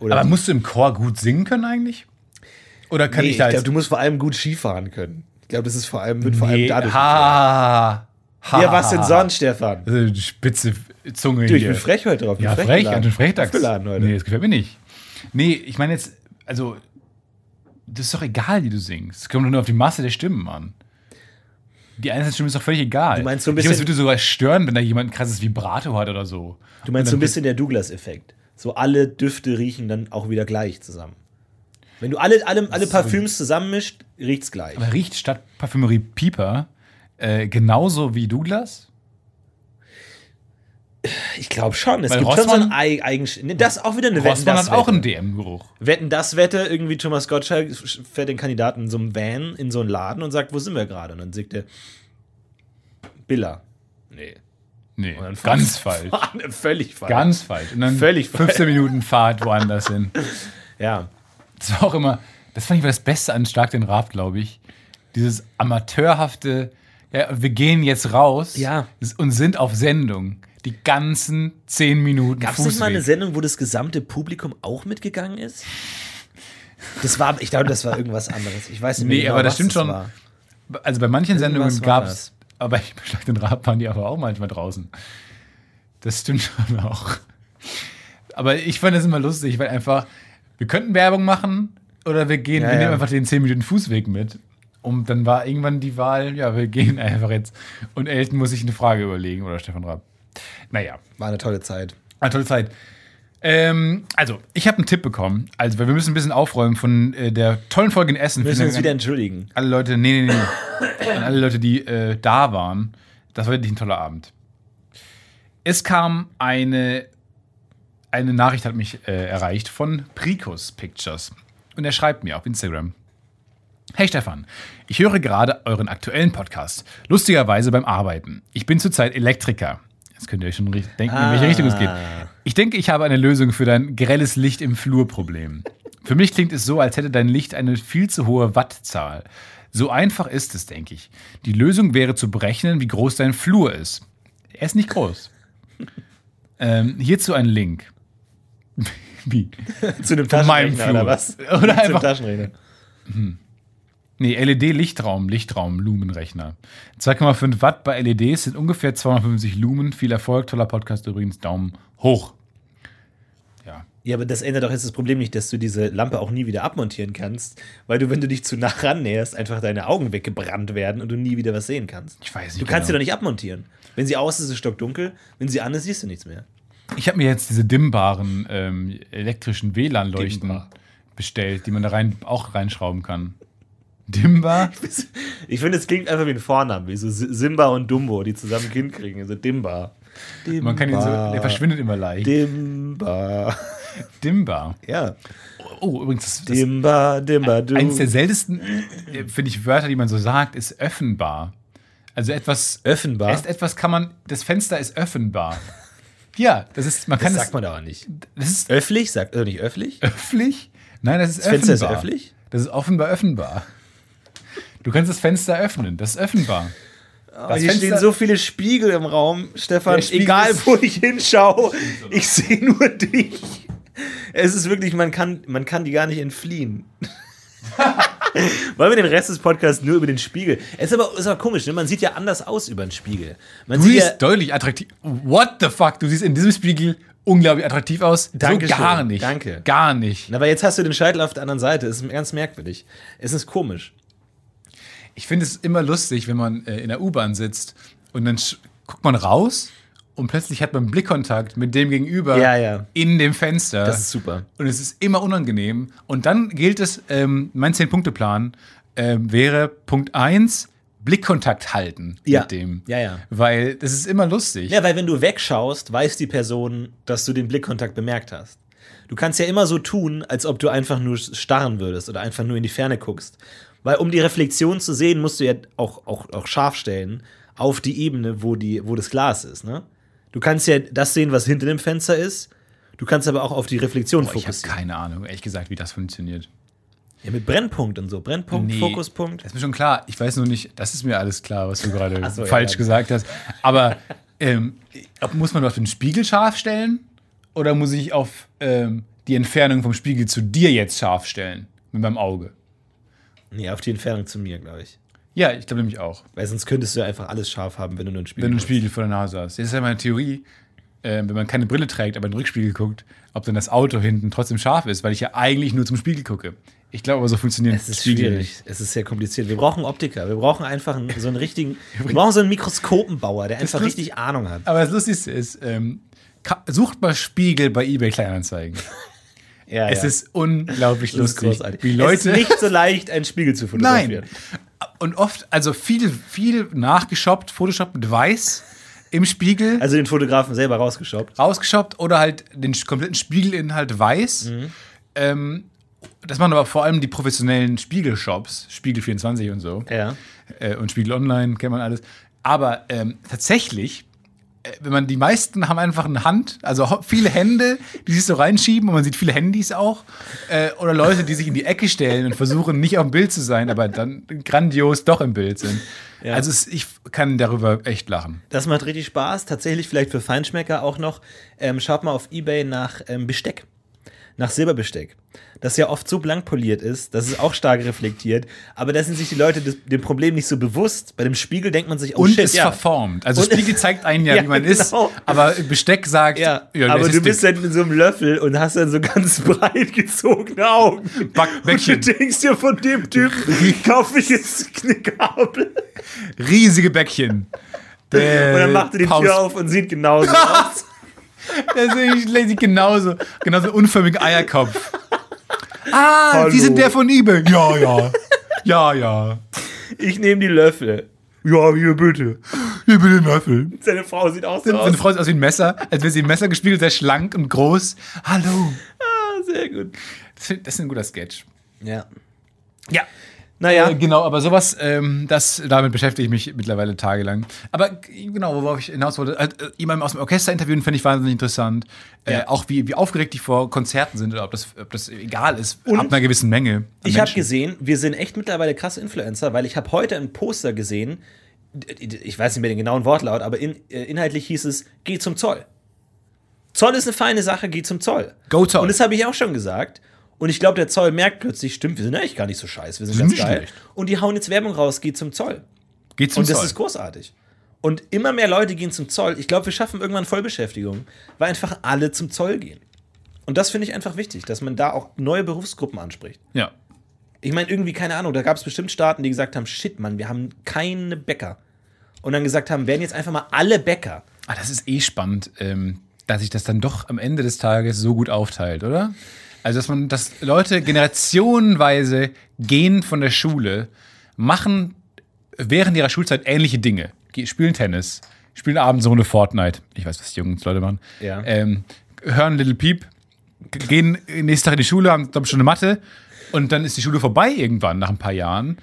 Oder Aber musst du im Chor gut singen können eigentlich? Oder kann nee, ich ich da glaube, jetzt... du musst vor allem gut Skifahren können. Ich glaube, das ist vor allem, wird vor allem Nee, dadurch. ha, ha, Ja, was denn sonst, Stefan? Also spitze Zunge Du, ich hier. bin frech heute drauf. ich Ja, frech frech, an den Frechdachs. Heute. Nee, das gefällt mir nicht. Nee, ich meine jetzt, also, das ist doch egal, wie du singst. Es kommt doch nur auf die Masse der Stimmen an. Die einzelne Stimme ist doch völlig egal. Du meinst so ein ich glaube, es bisschen- würde sogar stören, wenn da jemand ein krasses Vibrato hat oder so. Du meinst so ein bisschen der Douglas-Effekt. So alle Düfte riechen dann auch wieder gleich zusammen. Wenn du alle, alle, alle Parfüms zusammenmischt, riecht's gleich. Aber riecht statt Parfümerie Pieper äh, genauso wie Douglas? Ich glaube schon. Es Weil gibt schon so Rossmann- ein Ei- Eigen... Nee, das ist auch wieder eine Wetten, Rossmann das hat auch einen. DM-Geruch. Wetten, das Wette, irgendwie Thomas Gottschalk fährt den Kandidaten in so einem Van in so einen Laden und sagt, wo sind wir gerade? Und dann sagt er, Billa. Nee. Nee, Und dann ganz *laughs* falsch. Völlig falsch. Ganz falsch. Und dann Völlig falsch. 15 Minuten Fahrt woanders hin. *laughs* Ja. Das war auch immer, das fand ich war das Beste an Stark den Raab, glaube ich. Dieses amateurhafte Ja, wir gehen jetzt raus Ja. und sind auf Sendung. Die ganzen zehn Minuten Gab es nicht mal eine. Sendung, wo das gesamte Publikum auch mitgegangen ist? Das war, ich glaube, das war irgendwas anderes. Ich weiß nicht mehr Nee, genau, aber das stimmt schon. war. Also bei manchen Irgendwas Sendungen gab es, aber ich beschlag den Rad waren die aber auch manchmal draußen. Das stimmt *laughs* schon auch. Aber ich fand das immer lustig, weil einfach, wir könnten Werbung machen oder wir gehen, Ja, wir nehmen einfach den 10 Minuten Fußweg mit. Und dann war irgendwann die Wahl, ja, wir gehen *laughs* einfach jetzt. Und Elton muss sich eine Frage überlegen oder Stefan Raab. Naja, War eine tolle Zeit. eine tolle Zeit. Ähm, also, ich habe einen Tipp bekommen. Also, wir müssen ein bisschen aufräumen von äh, der tollen Folge in Essen. Wir müssen uns wieder entschuldigen. alle Leute, nee, nee, nee. an alle Leute, die äh, da waren. Das war wirklich ein toller Abend. Es kam eine, eine Nachricht, hat mich äh, erreicht von Pricus Pictures. Und er schreibt mir auf Instagram. Hey Stefan, ich höre gerade euren aktuellen Podcast. Lustigerweise beim Arbeiten. Ich bin zurzeit Elektriker. Jetzt könnt ihr euch schon denken, in welche Richtung es geht. Ich denke, ich habe eine Lösung für dein grelles Licht im Flur-Problem. Für mich klingt es so, als hätte dein Licht eine viel zu hohe Wattzahl. So einfach ist es, denke ich. Die Lösung wäre zu berechnen, wie groß dein Flur ist. Er ist nicht groß. *laughs* ähm, hierzu ein Link. Wie? *laughs* Zu einem Taschenrechner oder was? *laughs* Oder Zu einem einfach- Taschenrechner. Nee, LED-Lichtraum, Lichtraum, Lumenrechner. 2,5 Watt bei LEDs sind ungefähr 250 Lumen. Viel Erfolg, toller Podcast übrigens. Daumen hoch. Ja. Ja, aber das ändert doch jetzt das Problem nicht, dass du diese Lampe auch nie wieder abmontieren kannst, weil du, wenn du dich zu nah rannäherst, einfach deine Augen weggebrannt werden und du nie wieder was sehen kannst. Ich weiß nicht Du kannst sie genau. doch nicht abmontieren. Wenn sie aus ist, ist es stockdunkel. Wenn sie an ist, siehst du nichts mehr. Ich habe mir jetzt diese dimmbaren ähm, elektrischen WLAN-Leuchten Dimmbar. bestellt, die man da rein, auch reinschrauben kann. Dimbar? *laughs* Ich finde, es klingt einfach wie ein Vornamen, wie so Si- Simba und Dumbo, die zusammen ein Kind kriegen. Also Dimba. Dimba. Man kann ihn so, der verschwindet immer leicht. Dimba. Dimbar. Ja. Oh, übrigens, das, das Dimba, Dimba, eins der seltensten, äh, finde ich, Wörter, die man so sagt, ist öffnbar. Also etwas, Öffenbar. Erst etwas kann man, das Fenster ist öffnbar. Ja, das ist, man Das kann sagt es, man auch nicht. das ist Öffentlich? Sagt er nicht öffentlich? öffentlich? Nein, das ist Das Fenster ist öffentlich? Das ist offenbar öffnbar. Du kannst das Fenster öffnen, das ist öffnbar. Das Hier Fenster- stehen so viele Spiegel im Raum, Stefan. Egal, wo ich hinschaue, *laughs* ich sehe nur dich. Es ist wirklich, man kann, man kann die gar nicht entfliehen. *laughs* Wollen wir den Rest des Podcasts nur über den Spiegel? Es ist aber, ist aber komisch, ne? man sieht ja anders aus über den Spiegel. Man Du sieht ja, siehst deutlich attraktiv. What the fuck? Du siehst in diesem Spiegel unglaublich attraktiv aus. Dankeschön. So gar nicht. Danke. Gar nicht. aber jetzt hast du den Scheitel auf der anderen Seite. Es ist ganz merkwürdig. Es ist komisch. Ich finde es immer lustig, wenn man äh, in der U-Bahn sitzt und dann guckt man raus und plötzlich hat man Blickkontakt mit dem Gegenüber Ja, ja. in dem Fenster. Das ist super. Und es ist immer unangenehm. Und dann gilt es, ähm, mein 10-Punkte-Plan ähm, wäre Punkt 1, Blickkontakt halten Ja. mit dem. Ja, ja. Weil das ist immer lustig. Ja, weil wenn du wegschaust, weiß die Person, dass du den Blickkontakt bemerkt hast. Du kannst ja immer so tun, als ob du einfach nur starren würdest oder einfach nur in die Ferne guckst. Weil um die Reflexion zu sehen, musst du ja auch, auch, auch scharf stellen auf die Ebene, wo, die, wo das Glas ist. Ne? Du kannst ja das sehen, was hinter dem Fenster ist. Du kannst aber auch auf die Reflexion Boah, ich habe fokussieren. keine Ahnung, ehrlich gesagt, wie das funktioniert. Ja, mit Brennpunkt und so. Brennpunkt, Nee, Fokuspunkt. Das ist mir schon klar. Ich weiß nur nicht, das ist mir alles klar, was du gerade *laughs* so, ja, falsch dann. gesagt hast. Aber ähm, muss man auf den Spiegel scharf stellen? Oder muss ich auf ähm, die Entfernung vom Spiegel zu dir jetzt scharf stellen? Mit meinem Auge? Nee, auf die Entfernung zu mir, glaube ich. Ja, ich glaube nämlich auch. Weil sonst könntest du ja einfach alles scharf haben, wenn du nur einen Spiegel Wenn du einen. Spiegel vor der Nase hast. Das ist ja meine Theorie. äh, wenn man keine Brille trägt, aber in den Rückspiegel guckt, ob dann das Auto hinten trotzdem scharf ist, weil ich ja eigentlich nur zum Spiegel gucke. Ich glaube aber, so funktioniert Es ist Spiegel schwierig. Es ist sehr kompliziert. Wir brauchen Optiker. Wir brauchen einfach so einen richtigen. *laughs* Wir brauchen so einen Mikroskopenbauer, der einfach richtig Ahnung hat. Aber das Lustigste ist, ähm, sucht mal Spiegel bei eBay Kleinanzeigen. *laughs* Ja, Es ja. ist unglaublich Das ist lustig, großartig. wie es Leute. ist nicht so leicht, einen Spiegel zu *laughs* fotografieren. Nein. Und oft, also viel, viel nachgeshoppt, Photoshop mit Weiß im Spiegel, Also den Fotografen selber rausgeschoppt. rausgeshoppt oder halt den kompletten Spiegelinhalt weiß. Mhm. Ähm, das machen aber vor allem die professionellen Spiegelshops, Spiegel 24 und so. Ja. äh, und Spiegel Online, kennt man alles. Aber ähm, tatsächlich wenn man die meisten haben einfach eine Hand, also viele Hände, die sich so reinschieben und man sieht viele Handys auch. Äh, oder Leute, die sich in die Ecke stellen und versuchen, nicht auf dem Bild zu sein, aber dann grandios doch im Bild sind. Also es, ich kann darüber echt lachen. Das macht richtig Spaß. Tatsächlich vielleicht für Feinschmecker auch noch. Ähm, schaut mal auf Ebay nach ähm, Besteck. Nach Silberbesteck. Das ja oft so blank poliert ist, das ist auch stark reflektiert. Aber da sind sich die Leute des, dem Problem nicht so bewusst. Bei dem Spiegel denkt man sich, oh und shit, ist ja. verformt. Also Und- Spiegel zeigt einen ja, *laughs* Ja, wie man genau. ist, aber Besteck sagt, Ja, das aber ist du bist dick. dann in so einem Löffel und hast dann so ganz *laughs* breit gezogene Augen. Backbäckchen. Und du denkst dir von dem Typen, kaufe ich jetzt eine Gabel. riesige Bäckchen. Und dann macht er die Paus- Tür auf und sieht genauso *laughs* aus. *laughs* Das sieht genauso, genauso unförmigen Eierkopf. Ah, Hallo. Sie sind der von eBay. Ja, ja. Ja, ja. Ich nehme die Löffel. Ja, hier bitte. Hier bitte den Löffel. Seine Frau sieht auch so Seine aus. Frau sieht aus wie ein Messer, als wäre sie im Messer gespiegelt, sehr schlank und groß. Hallo. Ah, sehr gut. Das ist ein guter Sketch. Ja. Ja. Naja, Äh, genau, aber sowas, ähm, das, damit beschäftige ich mich mittlerweile tagelang. Aber genau, worauf ich hinaus wollte, halt, äh, jemanden aus dem Orchester interviewen, finde ich wahnsinnig interessant. Äh, Ja. Auch wie, wie aufgeregt die vor Konzerten sind oder ob das, ob das egal ist, ab einer gewissen Menge. ich habe gesehen, wir sind echt mittlerweile krasse Influencer, weil ich habe heute ein Poster gesehen, ich weiß nicht mehr den genauen Wortlaut, aber in, äh, inhaltlich hieß es, geh zum Zoll. Zoll ist eine feine Sache, geh zum Zoll. Go Zoll. Und das habe ich auch schon gesagt. Und ich glaube, der Zoll merkt plötzlich, stimmt, wir sind eigentlich gar nicht so scheiße, wir sind sind ganz geil. schlecht. Und die hauen jetzt Werbung raus, geh zum Zoll. Geht zum Und das Zoll. ist großartig. Und immer mehr Leute gehen zum Zoll. Ich glaube, wir schaffen irgendwann Vollbeschäftigung, weil einfach alle zum Zoll gehen. Und das finde ich einfach wichtig, dass man da auch neue Berufsgruppen anspricht. Ja. Ich meine, irgendwie, keine Ahnung, da gab es bestimmt Staaten, die gesagt haben: Shit, Mann, wir haben keine Bäcker. Und dann gesagt haben: werden jetzt einfach mal alle Bäcker. Ah, das ist eh spannend, ähm, dass sich das dann doch am Ende des Tages so gut aufteilt, oder? Also, dass man, dass Leute generationenweise gehen von der Schule, machen während ihrer Schulzeit ähnliche Dinge. Ge- Spielen Tennis, spielen abends so eine Fortnite. Ich weiß, was die jungen Leute machen. Ja. Ähm, hören Little Peep, gehen nächsten Tag in die Schule, haben glaube ich schon eine Mathe und dann ist die Schule vorbei irgendwann nach ein paar Jahren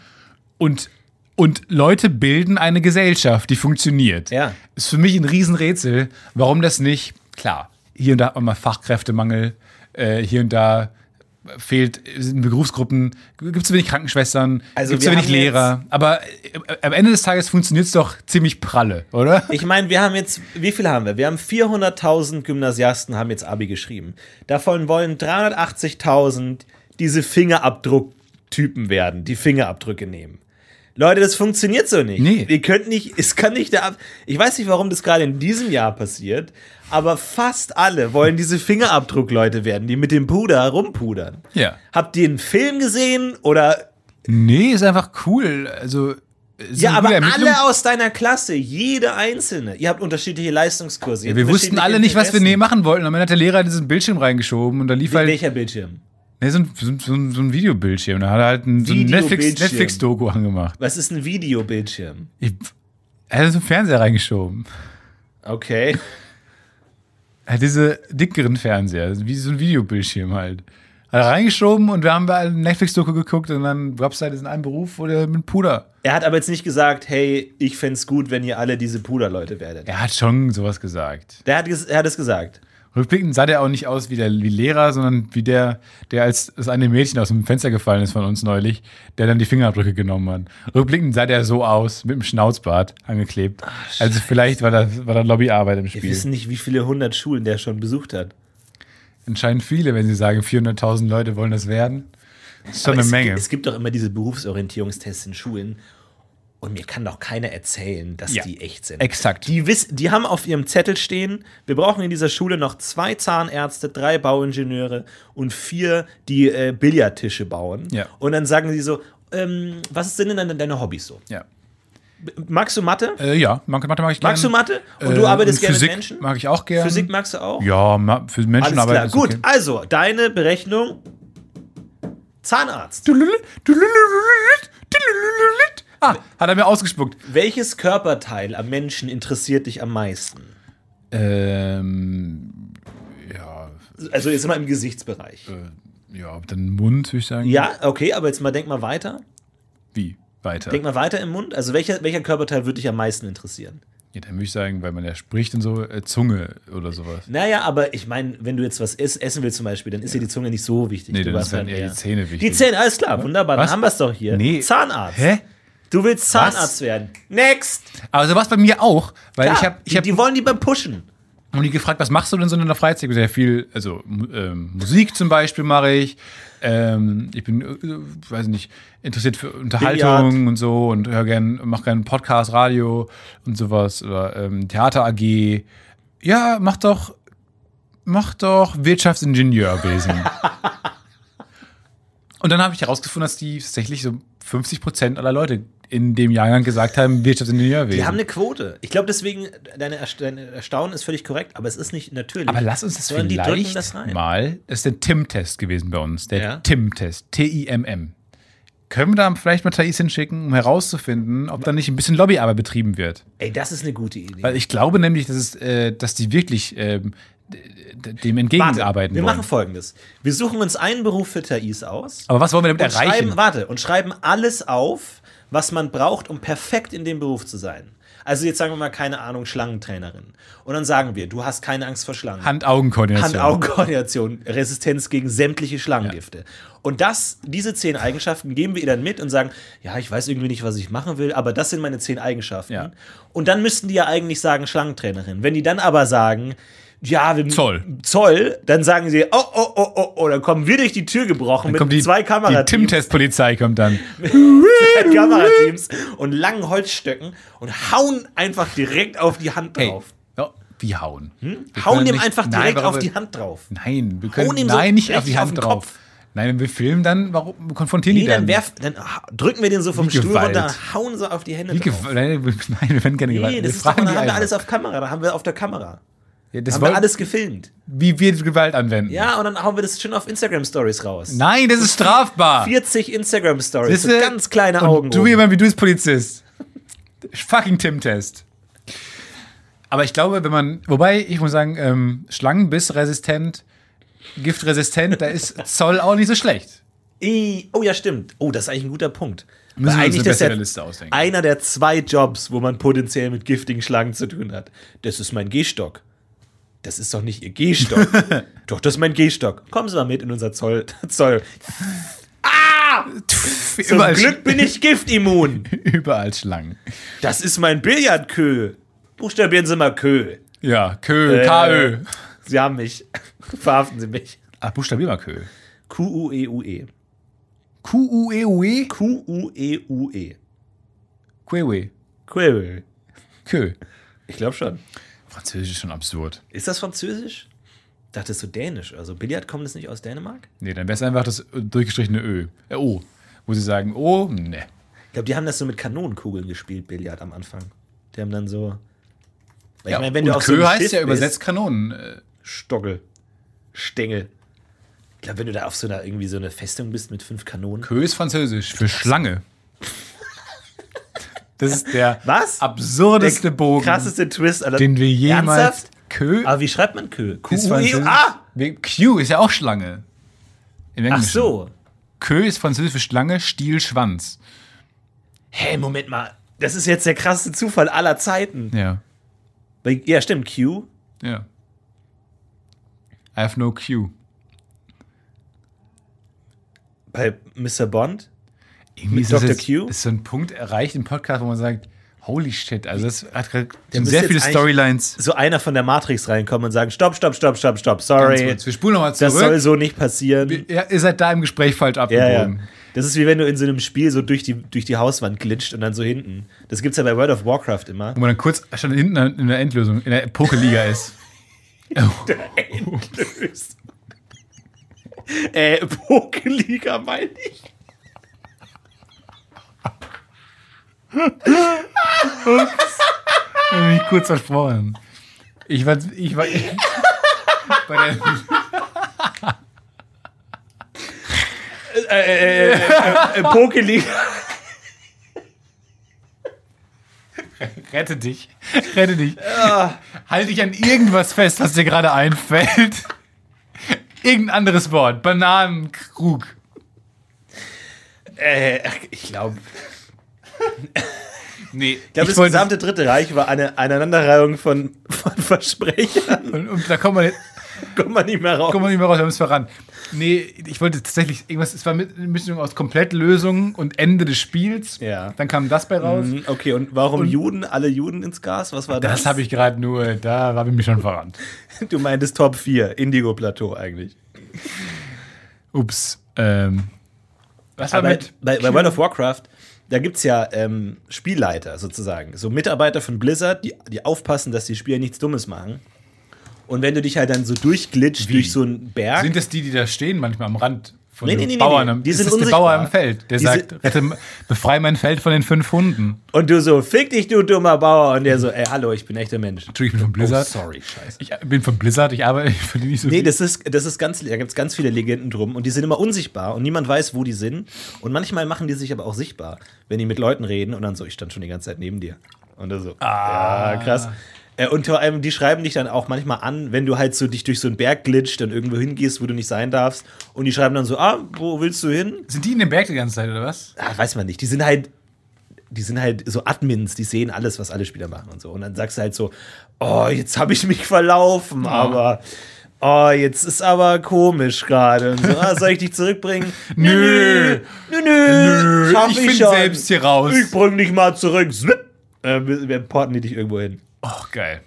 und und Leute bilden eine Gesellschaft, die funktioniert. Ja. Ist für mich ein Riesenrätsel, warum das nicht, klar, hier und da hat man mal Fachkräftemangel, äh, hier und da fehlt, sind Berufsgruppen, gibt es zu wenig Krankenschwestern, Also gibt es wenig Lehrer. Aber äh, am Ende des Tages funktioniert es doch ziemlich pralle, oder? Ich meine, wir haben jetzt, wie viel haben wir? Wir haben 400.000 Gymnasiasten haben jetzt Abi geschrieben. Davon wollen 380.000 diese Fingerabdrucktypen werden, die Fingerabdrücke nehmen. Leute, das funktioniert so nicht. Nee. Ihr könnt nicht, es kann nicht der Ab Ich weiß nicht, warum das gerade in diesem Jahr passiert, aber fast alle wollen diese Fingerabdruckleute werden, die mit dem Puder rumpudern. Ja. Habt ihr einen Film gesehen oder Nee, ist einfach cool. Also, ist ja, aber alle aus deiner Klasse, jede einzelne. Ihr habt unterschiedliche Leistungskurse. Ja, wir wussten alle nicht, was wir nee machen wollten. Und dann hat der Lehrer diesen Bildschirm reingeschoben und da lief Interessen. halt Welcher Bildschirm? Nee, so, ein, so, ein, so, ein, Videobildschirm. Da hat er halt ein, so ein Videobildschirm. Netflix- Netflix-Doku angemacht. Was ist ein Videobildschirm? Ich, er hat so einen Fernseher reingeschoben. Okay. Er hat diese dickeren Fernseher, wie so ein Videobildschirm halt. Hat er reingeschoben und wir haben bei einem Netflix-Doku geguckt und dann gab es halt diesen einen Beruf, der mit Puder. Er hat aber jetzt nicht gesagt, hey, ich fänd's gut, wenn ihr alle diese Puderleute werdet. Er hat schon sowas gesagt. Der hat, er hat es gesagt. Rückblickend sah der auch nicht aus wie der wie Lehrer, sondern wie der, der als das eine Mädchen aus dem Fenster gefallen ist von uns neulich, der dann die Fingerabdrücke genommen hat. Rückblickend sah der so aus, mit dem Schnauzbart angeklebt. also vielleicht war da, war da Lobbyarbeit im Wir Spiel. wissen nicht, wie viele hundert Schulen der schon besucht hat. Entscheidend viele, wenn sie sagen, 400.000 Leute wollen das werden. Das ist schon Aber eine es, Menge. Gibt, es gibt doch immer diese Berufsorientierungstests in Schulen. Und mir kann doch keiner erzählen, dass Ja. die echt sind. Exakt. Die, wiss, die haben auf ihrem Zettel stehen, wir brauchen in dieser Schule noch zwei Zahnärzte, drei Bauingenieure und vier, die äh, Billardtische bauen. Ja. Und dann sagen sie so, ähm, was sind denn deine, deine Hobbys so? ja. Magst du Mathe? Äh, ja, Mathe mag ich gerne. Magst du Mathe? Und Äh, du arbeitest gerne Physik mit Menschen? mag ich auch gerne. Physik magst du auch? Ja, für Menschen Alles klar. Gut, okay. also deine Berechnung: Zahnarzt. Ah, *laughs* hat er mir ausgespuckt. Welches Körperteil am Menschen interessiert dich am meisten? Ähm, ja, Also jetzt mal im Gesichtsbereich. ja, dann Mund, würde ich sagen. Ja, okay, aber jetzt mal denk mal weiter. Wie? Weiter. Denk mal weiter im Mund. Also welcher, welcher Körperteil würde dich am meisten interessieren? Ja, dann würde ich sagen, weil man ja spricht und so, äh, Zunge oder sowas. Naja, aber ich meine, wenn du jetzt was ess, essen willst zum Beispiel, dann ist dir die Zunge nicht so wichtig. Nee, du dann ist dann halt eher die Zähne wichtig. Die Zähne, alles klar, wunderbar, Was? dann haben wir es doch hier. Nee. Zahnarzt. Hä? Du willst Zahnarzt werden. Next! Aber so war es bei mir auch, weil Ja, ich habe ich die, hab, die wollen die beim Pushen. haben die gefragt, was machst du denn so in der Freizeit? Sehr viel, also ähm, Musik zum Beispiel mache ich. Ähm, ich bin, äh, weiß nicht, interessiert für Unterhaltung Billard. und so und höre gern, mache gerne Podcast, Radio und sowas oder ähm, Theater AG. Ja, mach doch, mach doch Wirtschaftsingenieurwesen. *laughs* und dann habe ich herausgefunden, dass die tatsächlich so 50 Prozent aller Leute in dem Jahrgang gesagt haben, Wirtschaftsingenieurwesen. Die haben eine Quote. Ich glaube deswegen, deine, Erst- dein Erstaunen ist völlig korrekt, aber es ist nicht natürlich. Aber lass uns das Sondern vielleicht das mal. Das ist der TIM-Test gewesen bei uns. Der Ja. TIM-Test. T-I-M-M. Können wir da vielleicht mal Thais hinschicken, um herauszufinden, ob da nicht ein bisschen Lobbyarbeit betrieben wird? Ey, das ist eine gute Idee. Weil ich glaube nämlich, dass, es, äh, dass die wirklich d- dem entgegenarbeiten wir wollen. machen folgendes. Wir suchen uns einen Beruf für Thais aus. Aber was wollen wir damit erreichen? schreiben, warte, und schreiben alles auf, was man braucht, um perfekt in dem Beruf zu sein. Also jetzt sagen wir mal, keine Ahnung, Schlangentrainerin. Und dann sagen wir, du hast keine Angst vor Schlangen. Hand-Augen-Koordination. Hand-Augen-Koordination, Resistenz gegen sämtliche Schlangengifte. Und das, diese zehn Eigenschaften geben wir ihr dann mit und sagen, ja, ich weiß irgendwie nicht, was ich machen will, aber das sind meine zehn Eigenschaften. Ja. Und dann müssten die ja eigentlich sagen Schlangentrainerin. Wenn die dann aber sagen, ja, wir Zoll. Zoll, dann sagen sie, oh, oh, oh, oh, oh, dann kommen wir durch die Tür gebrochen Dann mit kommt die, zwei die Kamerateams, TIM-Test-Polizei kommt dann. *laughs* zwei Kamerateams und langen Holzstöcken und hauen einfach direkt auf die Hand Hey, drauf. ja, wie hauen? Wir Hauen dem nicht- einfach Nein, direkt warum auf die Hand drauf. Nein, wir können so nein, nicht auf die auf Hand den drauf. Kopf. Nein, wenn wir filmen, dann warum konfrontieren Nee, die dann, dann? werf, dann drücken wir den so vom Stuhl runter, hauen so auf die Hände Wie drauf. *laughs* Nein, wir- nein, werden keine Gewalt. Nee, wir das ist doch, dann die haben wir einfach. alles auf Kamera, da haben wir auf der Kamera. Ja, das haben wir alles gefilmt. wie wir Gewalt anwenden. Ja, und dann hauen wir das schön auf Instagram Stories raus. Nein, das ist strafbar. 40 Instagram Stories, so ganz kleine Und Augen. Du jemand wie du bist Polizist. Fucking Tim-Test. Aber ich glaube, wenn man, wobei ich muss sagen, ähm, Schlangenbissresistent, giftresistent, da ist *laughs* Zoll auch nicht so schlecht. I- Oh ja, stimmt. Oh, das ist eigentlich ein guter Punkt. Müssen Weil wir uns eigentlich eine bessere Liste ausdenken. Einer der zwei Jobs, wo man potenziell mit giftigen Schlangen zu tun hat. Das ist mein Gehstock. Das ist doch nicht Ihr Gehstock. *laughs* doch, das ist mein Gehstock. Kommen Sie mal mit in unser Zoll. *laughs* Zoll. Zum Überall, Glück bin ich giftimmun. *laughs* überall Schlangen. Das ist mein Billardkö. Buchstabieren Sie mal Kö. Ja, Kö, Äh, KÖ. Sie haben mich. Verhaften Sie mich. Ach, buchstabier mal Kö. Q-U-E-U-E. Q-U-E-U-E? Q-U-E-U-E. Quewe. Quell. Kö. Ich glaube schon. Französisch ist schon absurd. Ist das Französisch? Ich dachte, das ist so dänisch. Also Billard kommt das nicht aus Dänemark? Nee, dann wäre es einfach das durchgestrichene Ö. Äh, O. Wo sie sagen, oh, ne. Ich glaube, die haben das so mit Kanonenkugeln gespielt, Billard am Anfang. Die haben dann so. Ja, ich meine, wenn und du auf Kö so heißt Schiff ja bist- übersetzt Kanonen. Äh, Stoggel. Stängel. Ich glaube, wenn du da auf so einer irgendwie so eine Festung bist mit fünf Kanonen. Kö ist französisch für Schlange. Das ist der Was? absurdeste Bogen, Krasseste Twist aller den wir jemals. Ernsthaft? Kö Aber wie schreibt man Kö? Q ist U E französisch. Ah! Q ist ja auch Schlange. Im Ach so. Kö ist französisch für Schlange, Stiel, Schwanz. Hey, Moment mal. Das ist jetzt der krasseste Zufall aller Zeiten. Ja. Ja, stimmt. Q. Ja. I have no Q. Bei Mr. Bond. Irgendwie Mit ist Dr. jetzt- Q? ist so ein Punkt erreicht im Podcast, wo man sagt, holy shit, also das hat gerade Der sehr viele Storylines. So einer von der Matrix reinkommen und sagen: Stopp, stopp, stopp, stopp, stopp. Sorry. Wir spulen nochmal Das soll zurück. so nicht passieren. Ja, ihr seid da im Gespräch falsch Ja, abgebogen. ja. Das ist wie wenn du in so einem Spiel so durch die, durch die Hauswand glitscht und dann so hinten. Das gibt's ja bei World of Warcraft immer. Wo man dann kurz schon hinten in der Endlösung, in der Pokeliga ist. *laughs* Endlös. *laughs* äh, Pokeliga meine ich. Ich hab mich kurz versprochen. Ich war, ich war bei der, Äh, Pokeliga. rette dich, rette dich. Halt dich an irgendwas fest, was dir gerade einfällt. Irgendein anderes Wort. Bananenkrug. Äh, ich glaube. Nee, Ich glaube, das wollte- gesamte Dritte Reich war eine Aneinanderreihung von, von Versprechern. Und, und da kommt man, Kommt man nicht mehr raus. kommt man nicht mehr raus, wir haben es verrannt. Nee, ich wollte tatsächlich irgendwas, es war eine Mischung aus Komplettlösung und Ende des Spiels. Ja. Dann kam das bei raus. Mhm, Okay, und warum Juden, alle Juden ins Gas? Was war das? Das habe ich gerade nur, da habe ich mich schon verrannt. *laughs* Du meintest Top 4, Indigo-Plateau eigentlich. Ups. Ähm, was war Aber mit? bei, bei World of Warcraft, da gibt es ja ähm, Spielleiter sozusagen. So Mitarbeiter von Blizzard, die, die aufpassen, dass die Spieler nichts Dummes machen. Und wenn du dich halt dann so durchglitscht Wie? durch so einen Berg. Sind das die, die da stehen manchmal am Rand von Nee, den nee, nee, Bauern? nee, am- die ist sind der unsichtbar. Bauer im Feld, der Die sagt, rette, befrei mein Feld von den fünf Hunden. und du so, fick dich, du dummer Bauer. Und der so, ey, hallo, ich bin echter Mensch. Entschuldigung, ich bin von Blizzard. Oh, sorry, scheiße. Ich bin von Blizzard, ich arbeite, ich verdiene nicht so Nee, viel. das ist, das ist ganz, da gibt es ganz viele Legenden drum und die sind immer unsichtbar und niemand weiß, wo die sind. Und manchmal machen die sich aber auch sichtbar, wenn die mit Leuten reden und dann so, ich stand schon die ganze Zeit neben dir. Und dann so, Ah. ja, krass. Äh, Und vor allem, die schreiben dich dann auch manchmal an, wenn du halt so dich durch so einen Berg glitscht und irgendwo hingehst, wo du nicht sein darfst. Und die schreiben dann so, ah, wo willst du hin? Sind die in dem Berg die ganze Zeit, oder was? Ah, weiß man nicht. Die sind halt, die sind halt so Admins, die sehen alles, was alle Spieler machen und so. Und dann sagst du halt so, oh, jetzt habe ich mich verlaufen, aber oh, jetzt ist aber komisch gerade. Und so, ah, soll ich dich zurückbringen? *laughs* Nö. nö, nö, Nö, schaff ich ich, schon. selbst hier raus. Ich bring dich mal zurück. Zwipp. Äh, wir, wir porten die dich irgendwo hin. Oh, geil.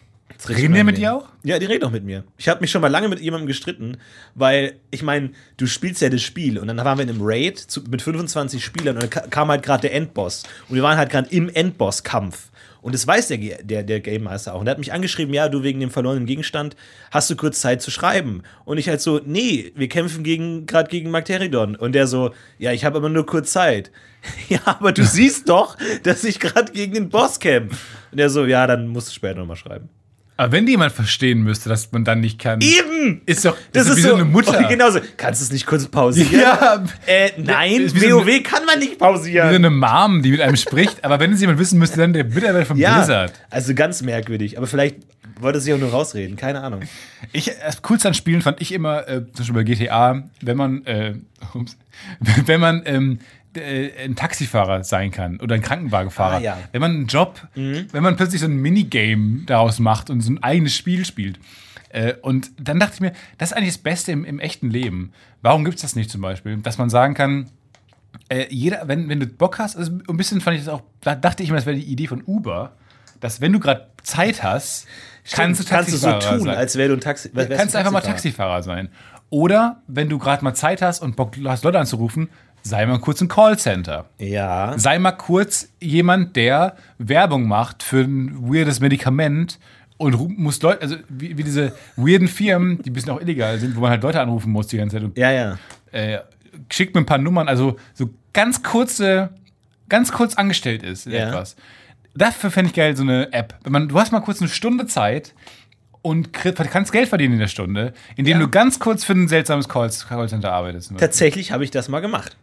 Reden die mit dir auch? Ja, die reden auch mit mir. Ich habe mich schon mal lange mit jemandem gestritten, weil ich meine, du spielst ja das Spiel und dann waren wir in einem Raid zu, mit 25 Spielern und dann ka- kam halt gerade der Endboss und wir waren halt gerade im Endboss-Kampf. Und das weiß der, der, der Game Master auch. Und der hat mich angeschrieben, ja, du wegen dem verlorenen Gegenstand hast du kurz Zeit zu schreiben. Und ich halt so, nee, wir kämpfen gegen gerade gegen Magteridon. Und der so, ja, ich habe aber nur kurz Zeit. *laughs* ja, aber du siehst doch, dass ich gerade gegen den Boss kämpfe. Und der so, ja, dann musst du später nochmal schreiben. Aber wenn jemand verstehen müsste, dass man dann nicht kann. Eben! Ist doch, Das, ist wie so, so eine Mutter. Oh, genau so. Kannst du es nicht kurz pausieren? Ja. Äh, nein, Ist wie so WoW kann man nicht Wie so pausieren. eine Mom, die mit einem spricht. Aber wenn es jemand wissen müsste, dann der Mitarbeiter von ja, Blizzard. also ganz merkwürdig. Aber vielleicht wollte sie auch nur rausreden. Keine Ahnung. Ich, das Coolste an Spielen fand ich immer, äh, zum Beispiel bei GTA, wenn man, äh, ups, *laughs* wenn man ähm, äh, ein Taxifahrer sein kann oder ein Krankenwagenfahrer. Ah, ja. Wenn man einen Job, wenn man plötzlich so ein Minigame daraus macht und so ein eigenes Spiel spielt. Äh, und dann dachte ich mir, das ist eigentlich das Beste im, im echten Leben. Warum gibt es das nicht zum Beispiel? Dass man sagen kann, äh, jeder, wenn, wenn du Bock hast, also ein bisschen fand ich das auch, da dachte ich immer, das wäre die Idee von Uber, dass wenn du gerade Zeit hast, kannst du kannst du so Taxifahrer tun, sein. als wäre du ein Taxi. kannst du ein einfach mal Taxifahrer. Taxifahrer sein. Oder wenn du gerade mal Zeit hast und Bock hast, Leute anzurufen, sei mal kurz ein Callcenter. Ja. Sei mal kurz jemand, der Werbung macht für ein weirdes Medikament und muss Leute, also wie, wie diese weirden Firmen, die ein bisschen auch illegal sind, wo man halt Leute anrufen muss die ganze Zeit und Ja, ja. äh, schickt mir ein paar Nummern, also so ganz kurze, ganz kurz angestellt ist in Ja. etwas. Dafür fände ich geil, so eine App. Wenn man, du hast mal kurz eine Stunde Zeit und kannst Geld verdienen in der Stunde, indem du ganz kurz für ein seltsames Call Callcenter arbeitest. Tatsächlich habe ich das mal gemacht.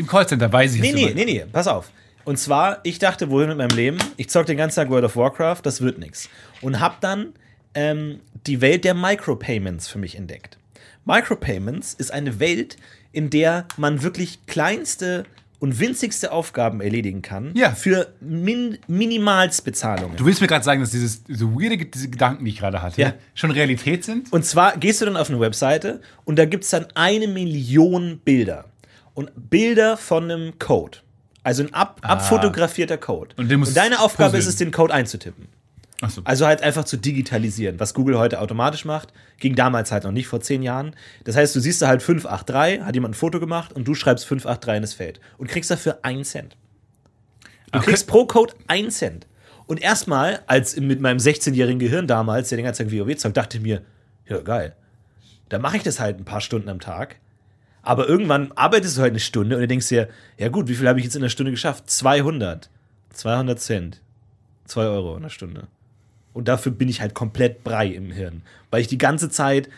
Im Callcenter weiß ich Nee, es nee, immer. nee, nee, pass auf. Und zwar, ich dachte, wohin mit meinem Leben? Ich zock den ganzen Tag World of Warcraft, das wird nichts. Und hab dann ähm, die Welt der Micropayments für mich entdeckt. Micropayments ist eine Welt, in der man wirklich kleinste und winzigste Aufgaben erledigen kann Ja. für min Minimalsbezahlungen. Du willst mir gerade sagen, dass dieses, diese weirde diese Gedanken, die ich gerade hatte, Ja. schon Realität sind? Und zwar gehst du dann auf eine Webseite und da gibt es dann eine Million Bilder. Und Bilder von einem Code. Also ein ab, abfotografierter Code. Und musst deine Aufgabe puzzeln. ist es, den Code einzutippen. Achso. Also halt einfach zu digitalisieren, was Google heute automatisch macht. Ging damals halt noch nicht vor zehn Jahren. Das heißt, du siehst da halt 583, hat jemand ein Foto gemacht und du schreibst 583 in das Feld und kriegst dafür einen Cent. Du Okay. kriegst pro Code einen Cent. Und erstmal, als mit meinem 16-jährigen Gehirn damals, der den ganzen Tag WoW zockt, dachte ich mir, ja geil. Dann mache ich das halt ein paar Stunden am Tag. Aber irgendwann arbeitest du halt eine Stunde und du denkst dir, ja gut, wie viel habe ich jetzt in einer Stunde geschafft? 200. 200 Cent. 2 Euro in einer Stunde. Und dafür bin ich halt komplett brei im Hirn. Weil ich die ganze Zeit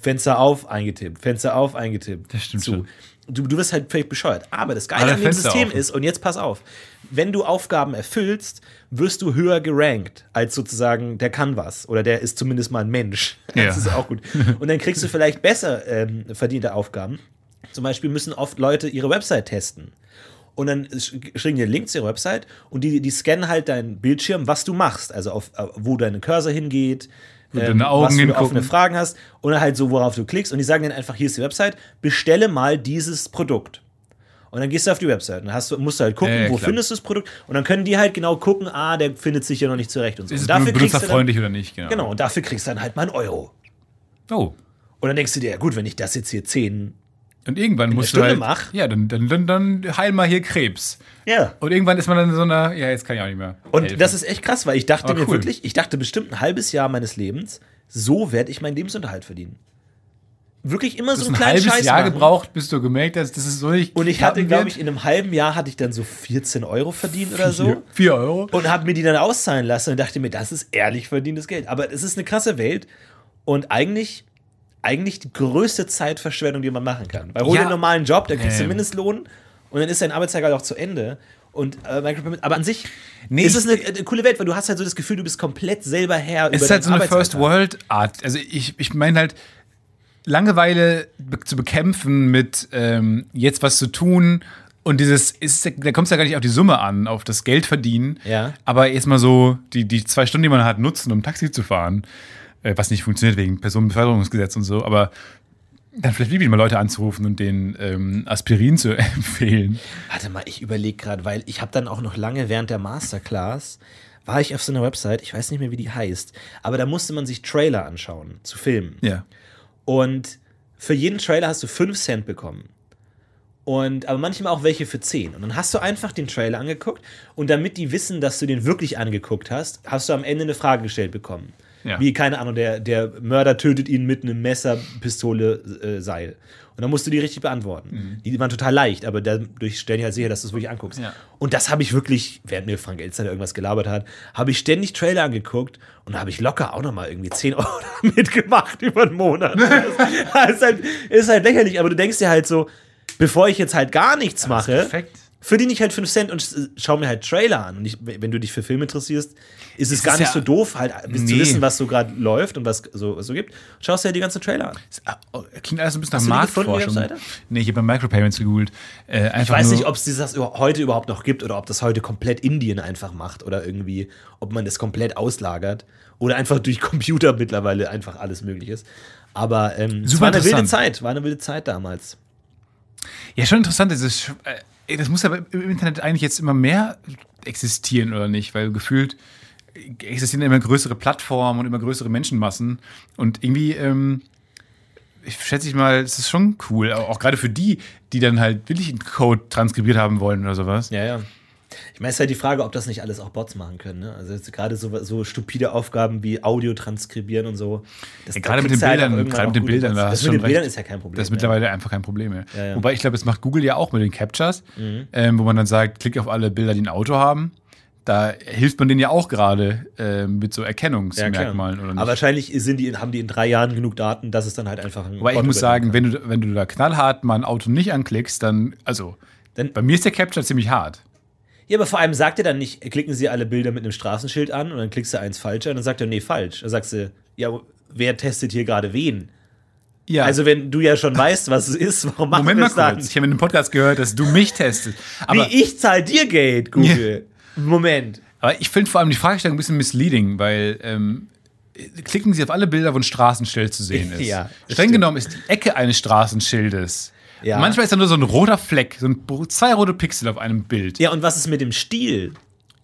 Fenster auf, eingetippt, Fenster auf, eingetippt. Das stimmt zu. Du, du wirst halt völlig bescheuert. Aber das Geile an dem Fenster System offen. ist, und jetzt pass auf, wenn du Aufgaben erfüllst, wirst du höher gerankt als sozusagen der kann was. Oder der ist zumindest mal ein Mensch. *laughs* Ja. Das ist auch gut. Und dann kriegst du vielleicht besser ähm, verdiente Aufgaben. Zum Beispiel müssen oft Leute ihre Website testen. und dann sch- schicken die einen Link zu ihrer Website und die, die scannen halt deinen Bildschirm, was du machst. Also auf, auf wo deine Cursor hingeht, ähm, was du hingucken. offene Fragen hast und halt so, worauf du klickst. Und die sagen dann einfach, hier ist die Website, bestelle mal dieses Produkt. Und dann gehst du auf die Website und dann hast musst du halt gucken, ja, wo klar. findest du das Produkt. Und dann können die halt genau gucken, ah, der findet sich ja noch nicht zurecht und so. Ist und dafür du dann, benutzerfreundlich oder nicht? Genau. genau, und dafür kriegst du dann halt mal einen Euro. Oh. Und dann denkst du dir, ja gut, wenn ich das jetzt hier 10. Und irgendwann musst Stunde du halt, mach. Ja, dann, dann, dann, dann heil mal hier Krebs. Ja. Und irgendwann ist man dann in so einer, ja, jetzt kann ich auch nicht mehr. Und helfen. das ist echt krass, weil ich dachte Aber mir cool. wirklich, ich dachte bestimmt ein halbes Jahr meines Lebens, so werde ich meinen Lebensunterhalt verdienen. Wirklich immer so einen ein kleinen halbes Scheiß Jahr machen. gebraucht, bis du gemerkt hast, das ist so nicht. Und ich hatte, glaube ich, in einem halben Jahr hatte ich dann so 14 Euro verdient oder so. Vier, vier Euro. Und habe mir die dann auszahlen lassen und dachte mir, das ist ehrlich verdientes Geld. Aber es ist eine krasse Welt und eigentlich, eigentlich die größte Zeitverschwendung, die man machen kann. Weil hol Ja. einen normalen Job, da kriegst du Ähm. Mindestlohn und dann ist dein Arbeitstag halt auch zu Ende. Und äh, Micropayment, aber an sich Nee, ist es eine, eine coole Welt, weil du hast halt so das Gefühl, du bist komplett selber Herr Es ist halt so eine First World Art. Also ich, ich meine halt, Langeweile zu bekämpfen mit ähm, jetzt was zu tun und dieses, ist, da kommt es ja gar nicht auf die Summe an, auf das Geld verdienen. Ja. Aber erstmal so die, die zwei Stunden, die man hat, nutzen, um Taxi zu fahren, was nicht funktioniert wegen Personenbeförderungsgesetz und so, aber dann vielleicht wirklich mal Leute anzurufen und denen ähm, Aspirin zu *laughs* empfehlen. Warte mal, ich überlege gerade, weil ich habe dann auch noch lange während der Masterclass war ich auf so einer Website, ich weiß nicht mehr, wie die heißt, aber da musste man sich Trailer anschauen zu Filmen. Ja. Und für jeden Trailer hast du 5 Cent bekommen. Und aber manchmal auch welche für 10. Und dann hast du einfach den Trailer angeguckt und damit die wissen, dass du den wirklich angeguckt hast, hast du am Ende eine Frage gestellt bekommen. Ja. Wie, keine Ahnung, der, der Mörder tötet ihn mit einem Messer, Pistole, äh, Seil. Und dann musst du die richtig beantworten. Die waren total leicht, aber dadurch stellen die halt sicher, dass du es wirklich anguckst. Ja. Und das habe ich wirklich, während mir Frank Elster irgendwas gelabert hat, habe ich ständig Trailer angeguckt und habe ich locker auch nochmal irgendwie 10 *laughs* Euro mitgemacht über einen Monat. *laughs* das ist halt, ist halt lächerlich, aber du denkst dir halt so, bevor ich jetzt halt gar nichts mache, perfekt. Verdiene ich halt 5 Cent und äh, schau mir halt Trailer an. Und ich, wenn du dich für Film interessierst, ist es Es gar ist nicht ja- so doof, halt bis zu Nee. wissen, was so gerade läuft und was so, was so gibt. Schaust dir halt die ganzen Trailer an. Oh, Klingt alles ein bisschen Hast nach du Marktforschung. Nee, ich habe bei Micropayments gegoogelt. Äh, Ich weiß nicht, ob es das heute überhaupt noch gibt oder ob das heute komplett Indien einfach macht oder irgendwie, ob man das komplett auslagert oder einfach durch Computer mittlerweile einfach alles möglich ist. Aber ähm, es war eine wilde. Zeit, war eine wilde Zeit damals. Ja, schon interessant. Ist, ey, das muss aber im Internet eigentlich jetzt immer mehr existieren, oder nicht? Weil gefühlt existieren immer größere Plattformen und immer größere Menschenmassen. Und irgendwie, ähm, ich schätze ich mal, es ist schon cool. Auch, gerade für die, die dann halt wirklich einen Code transkribiert haben wollen oder sowas. Ja, ja. Ich meine, es ist halt die Frage, ob das nicht alles auch Bots machen können. Ne? Also gerade so, so stupide Aufgaben wie Audio transkribieren und so. Das, Ja, gerade mit den halt Bildern, gerade mit den Bildern, Das hast du mit den Bildern ist ja kein Problem. Das ist mittlerweile einfach kein Problem mehr. Ja, ja. Wobei ich glaube, das macht Google ja auch mit den Captchas, ähm, wo man dann sagt, klick auf alle Bilder, die ein Auto haben. Da hilft man denen ja auch gerade äh, mit so Ja, Erkennungsmerkmalen klar. oder nicht. Aber wahrscheinlich sind die, haben die in drei Jahren genug Daten, dass es dann halt einfach ein Wobei ich muss sagen, wenn du, wenn du da knallhart mal ein Auto nicht anklickst, dann, also, Dann- bei mir ist der Capture ziemlich hart. Ja, aber vor allem sagt er dann nicht, klicken Sie alle Bilder mit einem Straßenschild an und dann klickst du eins falsch an und dann sagt er, nee, falsch. Dann sagst du, ja, wer testet hier gerade wen? Ja, Also, wenn du ja schon weißt, was es ist, warum machen Moment wir mal es dann? kurz. Ich habe in einem Podcast gehört, dass du mich testest. Aber, Wie ich zahl dir Geld, Google. Moment. aber ich finde vor allem die Fragestellung ein bisschen misleading, weil ähm, klicken Sie auf alle Bilder, wo ein Straßenschild zu sehen ist. Ja, das Streng stimmt. genommen ist die Ecke eines Straßenschildes. Ja. Manchmal ist da nur so ein roter Fleck, so ein, zwei rote Pixel auf einem Bild. Ja, und was ist mit dem Stiel?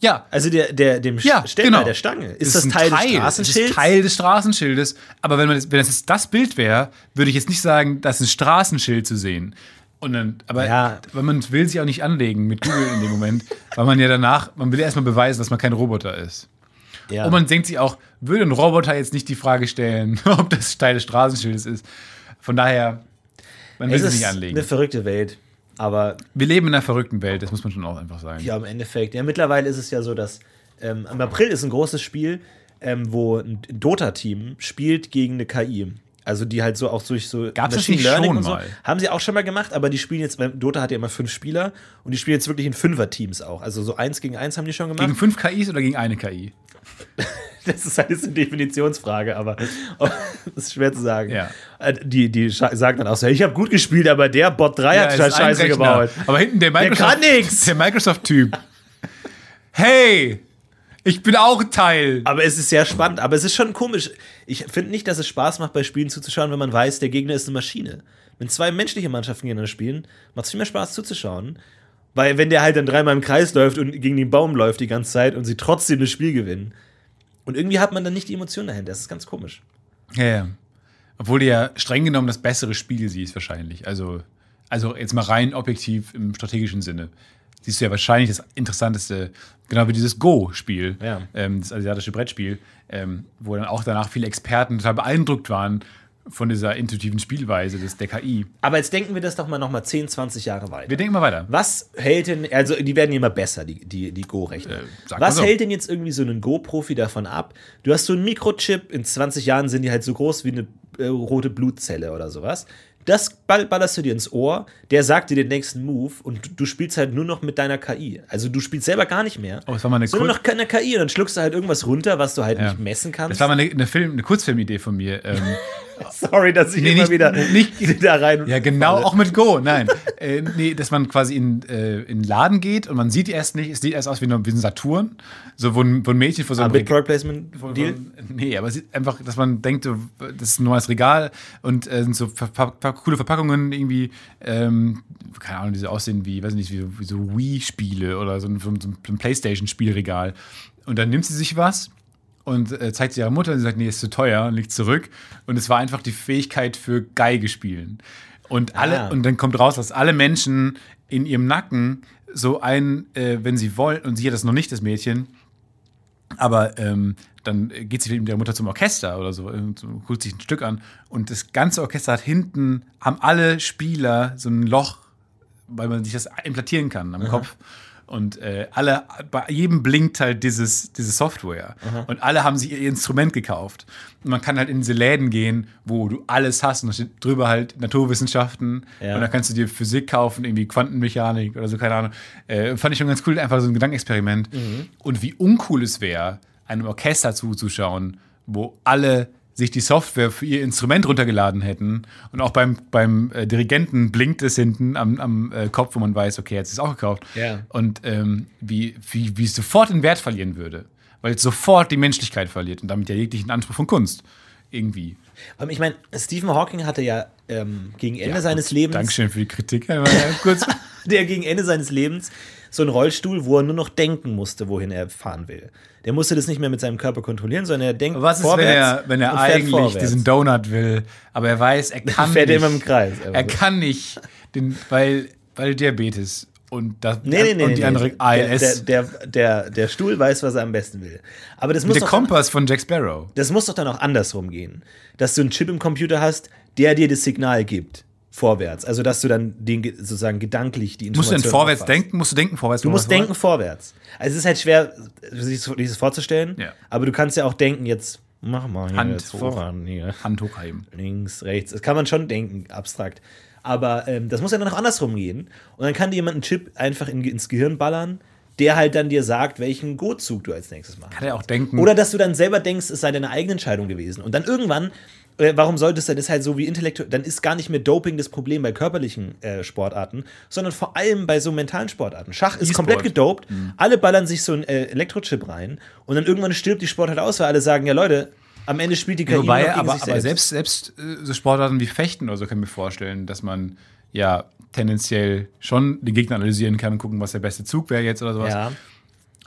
Ja, Also der, der, dem Ja, Ständer genau. der Stange. Ist Es das ein Teil, des Es Straßenschilds? ist Teil des Straßenschildes. Aber wenn, man das, wenn das jetzt das Bild wäre, würde ich jetzt nicht sagen, das ist ein Straßenschild zu sehen. Und dann, aber Ja. weil man will sich auch nicht anlegen mit Google in dem Moment, *laughs* weil man ja danach, man will erstmal beweisen, dass man kein Roboter ist. ja. Und man denkt sich auch, würde ein Roboter jetzt nicht die Frage stellen, *laughs* ob das Teil des Straßenschildes ist. Von daher, man will es ist nicht anlegen. eine verrückte Welt. Aber Wir leben in einer verrückten Welt, das muss man schon auch einfach sagen. Ja, im Endeffekt. Ja, mittlerweile ist es ja so, dass ähm, im April ist ein großes Spiel, ähm, wo ein Dota-Team spielt gegen eine KI. Also die halt so auch durch so Gab's das nicht schon und so. mal? Haben sie auch schon mal gemacht, aber die spielen jetzt, weil Dota hat ja immer fünf Spieler und die spielen jetzt wirklich in Fünfer-Teams auch. Also so eins gegen eins haben die schon gemacht. Gegen fünf KIs oder gegen eine KI? *laughs* Das ist halt eine Definitionsfrage, aber *laughs* das ist schwer zu sagen. Ja. Äh, Die, die sagen dann auch so, ich habe gut gespielt, aber der Bot 3 hat ist Scheiße gebaut. Aber hinten der Der Microsoft. kann nix. Der Microsoft-Typ. Hey, ich bin auch Teil. Aber es ist sehr spannend, aber es ist schon komisch. Ich finde nicht, dass es Spaß macht, bei Spielen zuzuschauen, wenn man weiß, der Gegner ist eine Maschine. Wenn zwei menschliche Mannschaften gegeneinander spielen, macht es viel mehr Spaß zuzuschauen. Weil wenn der halt dann dreimal im Kreis läuft und gegen den Baum läuft die ganze Zeit und sie trotzdem das Spiel gewinnen. Und irgendwie hat man dann nicht die Emotion dahinter. Das ist ganz komisch. Ja, ja. Obwohl du ja streng genommen das bessere Spiel siehst, wahrscheinlich. Also, also jetzt mal rein objektiv im strategischen Sinne. Siehst du ja wahrscheinlich das interessanteste, genau wie dieses Go-Spiel, Ja. ähm, das asiatische Brettspiel, ähm, wo dann auch danach viele Experten total beeindruckt waren von dieser intuitiven Spielweise des, der KI. Aber jetzt denken wir das doch mal nochmal 10, 20 Jahre weiter. Wir denken mal weiter. Was hält denn, also die werden immer besser, die, die, die Go-Rechner. Äh, Was so. hält denn jetzt irgendwie so einen Go-Profi davon ab? Du hast so einen Mikrochip, in 20 Jahren sind die halt so groß wie eine äh, rote Blutzelle oder sowas. Das ball ballerst du dir ins Ohr, der sagt dir den nächsten Move und du, spielst halt nur noch mit deiner KI. Also du spielst selber gar nicht mehr. Oh, das war mal eine sondern noch keine KI und dann schluckst du halt irgendwas runter, was du halt Ja. nicht messen kannst. Das war mal eine, eine, Film, eine Kurzfilmidee von mir. Ähm, *laughs* *laughs* Sorry, dass ich Nee, immer nicht- wieder nicht- *laughs* da rein. Ja, genau, auch mit Go. Nein. äh, nee, dass man quasi in, äh, in Laden geht und man sieht die erst nicht, es sieht erst aus wie, eine, wie ein Saturn. So, wo ein, wo ein Mädchen vor so einem mit Product Placement Deal. Nee, aber es sieht einfach, dass man denkt, das ist ein neues Regal und äh, sind so verpa ver coole Verpackungen irgendwie, ähm, keine Ahnung, die so aussehen wie, weiß nicht, wie, wie so Wii-Spiele oder so ein, so ein, so ein Playstation-Spielregal. Und dann nimmt sie sich was und äh, zeigt sie ihrer Mutter und sie sagt, nee, ist zu teuer und legt zurück. Und es war einfach die Fähigkeit für Geige spielen. Und alle, Ah. und dann kommt raus, dass alle Menschen in ihrem Nacken so ein, äh, wenn sie wollen, und sie hat das noch nicht, das Mädchen, aber ähm, dann geht sie mit der Mutter zum Orchester oder so, so, guckt sich ein Stück an und das ganze Orchester hat hinten, haben alle Spieler so ein Loch, weil man sich das implantieren kann am Kopf. Und äh, alle, bei jedem blinkt halt dieses, diese Software. Und alle haben sich ihr Instrument gekauft. Und man kann halt in diese Läden gehen, wo du alles hast. Und da steht drüber halt Naturwissenschaften. Ja. Und da kannst du dir Physik kaufen, irgendwie Quantenmechanik oder so, keine Ahnung. Äh, fand ich schon ganz cool, einfach so ein Gedankenexperiment. Und wie uncool es wäre, einem Orchester zuzuschauen, wo alle sich die Software für ihr Instrument runtergeladen hätten und auch beim, beim äh, Dirigenten blinkt es hinten am, am äh, Kopf, wo man weiß, okay, jetzt ist es auch gekauft. Ja. Und ähm, wie, wie, wie es sofort den Wert verlieren würde, weil es sofort die Menschlichkeit verliert und damit ja jeglichen Anspruch von Kunst. Irgendwie. Ich meine, Stephen Hawking hatte ja ähm, gegen Ende seines gut, Lebens Dankeschön für die Kritik. ja, *laughs* der gegen Ende seines Lebens so einen Rollstuhl, wo er nur noch denken musste, wohin er fahren will. Der musste das nicht mehr mit seinem Körper kontrollieren, sondern er denkt Was ist, wenn vorwärts er, wenn er und fährt eigentlich vorwärts. diesen Donut will, aber er weiß, er kann fährt nicht. immer im Kreis. Er kann nicht, den, weil, weil Diabetes und, das, Nee, nee, nee. und die andere ALS. Der, der, der, der Stuhl weiß, was er am besten will. Aber das muss, der doch, Kompass von Jack Sparrow. das muss doch dann auch andersrum gehen. Dass du einen Chip im Computer hast, der dir das Signal gibt. Vorwärts. Also, dass du dann den, ge- sozusagen gedanklich die Musst du Information denn vorwärts auffasst. denken? Musst du denken vorwärts? Du musst denken vorwärts. Also es ist halt schwer, sich das vorzustellen. Ja. Aber du kannst ja auch denken, jetzt mach mal hier Hand jetzt hoch. voran, hier. Hand hochheben. links, rechts. Das kann man schon denken, abstrakt. Aber ähm, das muss ja dann auch andersrum gehen. Und dann kann dir jemand einen Chip einfach in, ins Gehirn ballern, der halt dann dir sagt, welchen Go-Zug du als nächstes machst. Kann er auch denken. Oder dass du dann selber denkst, es sei deine eigene Entscheidung gewesen. Und dann irgendwann, warum sollte es dann, ist halt so wie intellektuell, dann ist gar nicht mehr Doping das Problem bei körperlichen äh, Sportarten, sondern vor allem bei so mentalen Sportarten. Schach ist E-Sport. komplett gedopt, alle ballern sich so einen äh, Elektrochip rein und dann irgendwann stirbt die Sportart aus, weil alle sagen, ja Leute, am Ende spielt die KI Wobei, gegen aber, sich aber selbst, selbst äh, so Sportarten wie Fechten oder so kann ich mir vorstellen, dass man ja tendenziell schon den Gegner analysieren kann und gucken, was der beste Zug wäre jetzt oder sowas. Ja.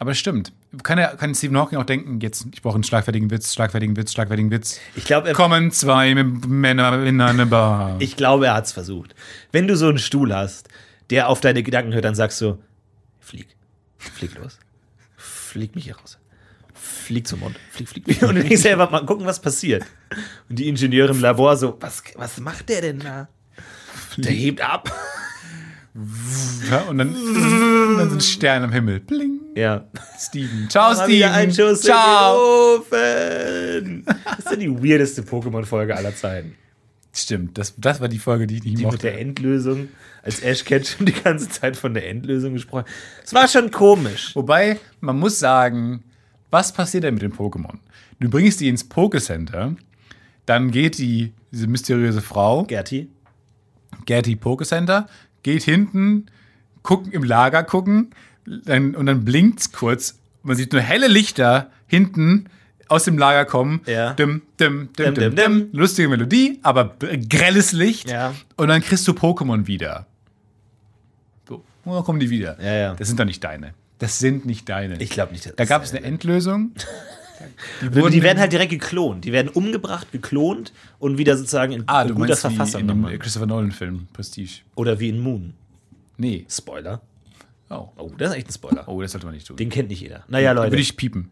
Aber es stimmt. Kann, er, kann Stephen Hawking auch denken, jetzt, ich brauche einen schlagfertigen Witz, schlagfertigen Witz, schlagfertigen Witz. Ich glaube, er, Kommen zwei Männer in eine Bar. ich glaube, er hat es versucht. Wenn du so einen Stuhl hast, der auf deine Gedanken hört, dann sagst du, flieg, flieg los, flieg mich hier raus. Flieg zum Mond, flieg, flieg, flieg. Und du denkst selber mal gucken, was passiert. Und die Ingenieure im Labor so, was, was macht der denn da? Der hebt ab. Ja, und dann, dann sind Sterne am Himmel. Bling. Ja. Steven. Ciao, wieder ein Steven. Schuss Ciao. in den Ofen. Das ist ja die weirdeste Pokémon-Folge aller Zeiten. Stimmt, das, das war die Folge, die ich nicht Die mit mochte. der Endlösung, als Ash Ketchum die ganze Zeit von der Endlösung gesprochen. Es war schon komisch. Wobei, man muss sagen, Was passiert denn mit den Pokémon? Du bringst die ins Pokécenter, dann geht die, diese mysteriöse Frau, Gerti. Gertie Pokécenter, geht hinten, gucken, im Lager gucken, dann, und dann blinkt's kurz. Man sieht nur helle Lichter hinten aus dem Lager kommen. Ja. Dim, dim, dim, Dim, dim. Lustige Melodie, aber grelles Licht. Ja. Und dann kriegst du Pokémon wieder. So, und dann kommen die wieder. Ja, ja. Das sind doch nicht deine. Das sind nicht deine. Ich glaube nicht. dass da das- gab es eine Endlösung. *laughs* Die, die werden halt direkt geklont. Die werden umgebracht, geklont und wieder sozusagen in Ah, du guter meinst wie Verfassung in dem. Christopher Nolan-Film Prestige. Oder wie in Moon. Nee. Spoiler. Oh. Oh, das ist echt ein Spoiler. oh, das sollte man nicht tun. Den kennt nicht jeder. Naja, Leute. Würde ich piepen.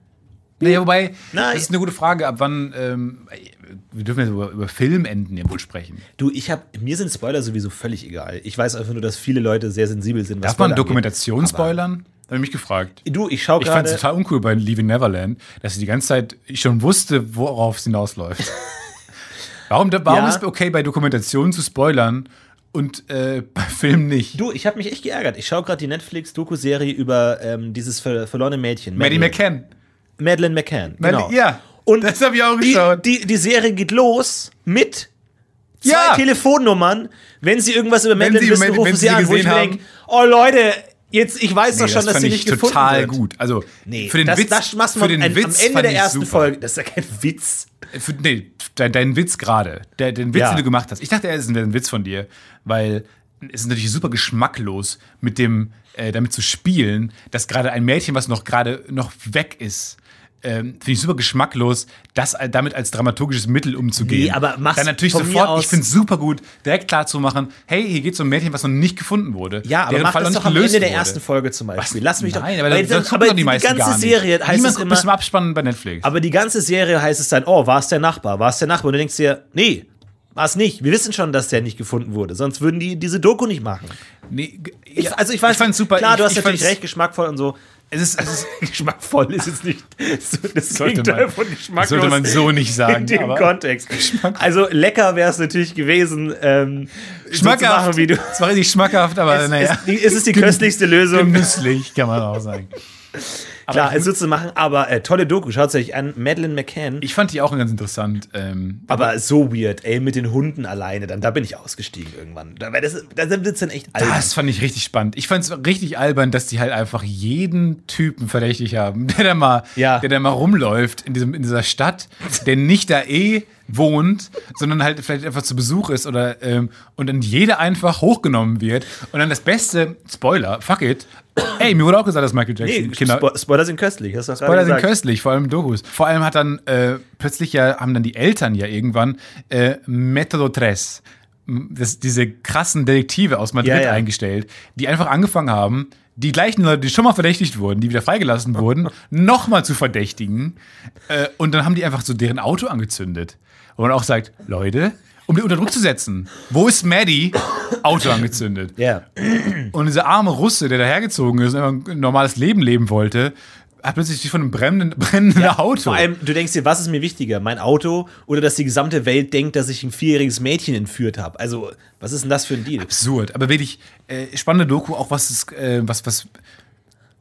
Naja, wobei, Nein. das ist eine gute Frage, ab wann, ähm, wir dürfen jetzt über, über Filmenden ja wohl sprechen. Du, ich habe mir sind Spoiler sowieso völlig egal. Ich weiß einfach nur, dass viele Leute sehr sensibel sind. was Darf man Dokumentation spoilern? Da habe ich mich gefragt. Du, ich schaue Ich fand es gerade. total uncool bei Leaving Neverland, dass sie die ganze Zeit schon wusste, worauf es hinausläuft. *laughs* warum warum Ja. ist es okay, bei Dokumentationen zu spoilern und äh, *laughs* bei Filmen nicht? Du, ich habe mich echt geärgert. Ich schaue gerade die Netflix-Doku-Serie über ähm, dieses ver verlorene Mädchen. Maddie McCann. Madeleine McCann. Genau. Ja, Und das habe ich auch die, geschaut. die, die Serie geht los mit zwei Ja. Telefonnummern. Wenn sie irgendwas über Madeleine wissen, rufen sie, an, wo ich mir denke, oh Leute, jetzt, ich weiß doch Nee, schon, dass fand sie ich nicht gefunden total wird. gut. Also Nee, für den das, Witz, das machst du für den am, Witz am Ende der ich ersten super. Folge. Das ist ja kein Witz. Für, nee, dein, dein Witz gerade. Der, den Witz, Ja. den du gemacht hast. Ich dachte, es ist ein Witz von dir, weil es ist natürlich super geschmacklos, mit dem, äh, damit zu spielen, dass gerade ein Mädchen, was noch gerade noch weg ist, ähm, finde ich super geschmacklos, das damit als dramaturgisches Mittel umzugehen. Nee, aber mach's Dann natürlich sofort, ich finde es super gut, direkt klar zu machen, hey, hier geht es um ein Mädchen, was noch nicht gefunden wurde. Ja, aber mach Fall das doch am Ende der ersten Folge zum Beispiel. Lass mich Nein, doch. aber weil das, das aber doch die die meisten ganze gar nicht. Serie heißt Niemand es immer. bis zum Abspannen bei Netflix. Aber die ganze Serie heißt es dann, oh, war es der Nachbar? War es der Nachbar? Und du denkst dir, nee, war es nicht. Wir wissen schon, dass der nicht gefunden wurde. Sonst würden die diese Doku nicht machen. nee, Ich, also ich weiß, ich fand's super. Klar, du ich, hast ich natürlich recht, geschmackvoll und so. Es ist, es ist *laughs* geschmackvoll ist jetzt nicht so das Sollte Gegenteil man- von geschmacklos. sollte man so nicht sagen, In dem Kontext. Also lecker wäre es natürlich gewesen, ähm, so zu schmackhaft. machen, wie du. Es war richtig schmackhaft, aber Es, naja. ist, die- es ist die köstlichste Lösung. Genüsslich, kann man auch sagen. *laughs* Klar, es so zu machen, aber äh, tolle Doku. Schaut euch an, Madeleine McCann. Ich fand die auch ganz interessant. Ähm, aber so weird, ey, mit den Hunden alleine, dann da bin ich ausgestiegen irgendwann. Da, das, da wird es dann echt albern. das fand ich richtig spannend. Ich fand es richtig albern, dass die halt einfach jeden Typen verdächtig haben, *laughs* der da mal, Ja. der da mal rumläuft in, diesem, in dieser Stadt, der nicht da eh wohnt, sondern halt vielleicht einfach zu Besuch ist oder ähm, und dann jeder einfach hochgenommen wird. Und dann das Beste, Spoiler, fuck it. Ey, mir wurde auch gesagt, dass Michael Jackson nee, Kinder. Spo Spoiler sind köstlich. Hast du Spoiler sind köstlich, vor allem Dokus. Vor allem hat dann äh, plötzlich ja, haben dann die Eltern ja irgendwann äh, Metodo Tres, das, diese krassen Detektive aus Madrid Ja, ja. eingestellt, die einfach angefangen haben, die gleichen Leute, die schon mal verdächtigt wurden, die wieder freigelassen wurden, *laughs* nochmal zu verdächtigen. Äh, und dann haben die einfach so deren Auto angezündet. Wo man auch sagt, Leute, um die unter Druck zu setzen, wo ist Maddie? Auto angezündet. Ja. Und dieser arme Russe, der dahergezogen ist und ein normales Leben leben wollte, hat plötzlich sich von einem brennenden, *laughs* brennenden Auto. Vor allem, du denkst dir, was ist mir wichtiger? Mein Auto oder dass die gesamte Welt denkt, dass ich ein vierjähriges Mädchen entführt habe? Also, was ist denn das für ein Deal? absurd. Aber wirklich äh, spannende Doku, auch was ist, äh, was, was,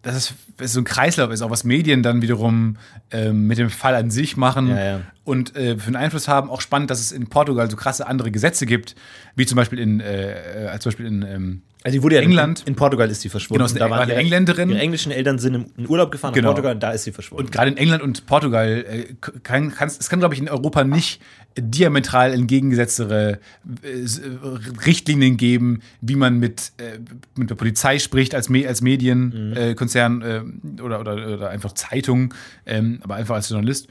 das ist, was so ein Kreislauf ist, auch was Medien dann wiederum ähm, mit dem Fall an sich machen Ja, ja. und äh, für einen Einfluss haben. Auch spannend, dass es in Portugal so krasse andere Gesetze gibt, wie zum Beispiel in, äh, äh, zum Beispiel in ähm, Also, die wurde ja England. In, in Portugal ist sie verschwunden. Genau, ist eine- war eine Engländerin. Ihre englischen Eltern sind in Urlaub gefahren Genau. nach Portugal und da ist sie verschwunden. Und gerade in England und Portugal äh, kann, es kann, glaube ich, in Europa nicht diametral entgegengesetztere äh, äh, Richtlinien geben, wie man mit, äh, mit der Polizei spricht als, Me als Medienkonzern Konzern, äh, oder, oder, oder einfach Zeitung, ähm, aber einfach als Journalist.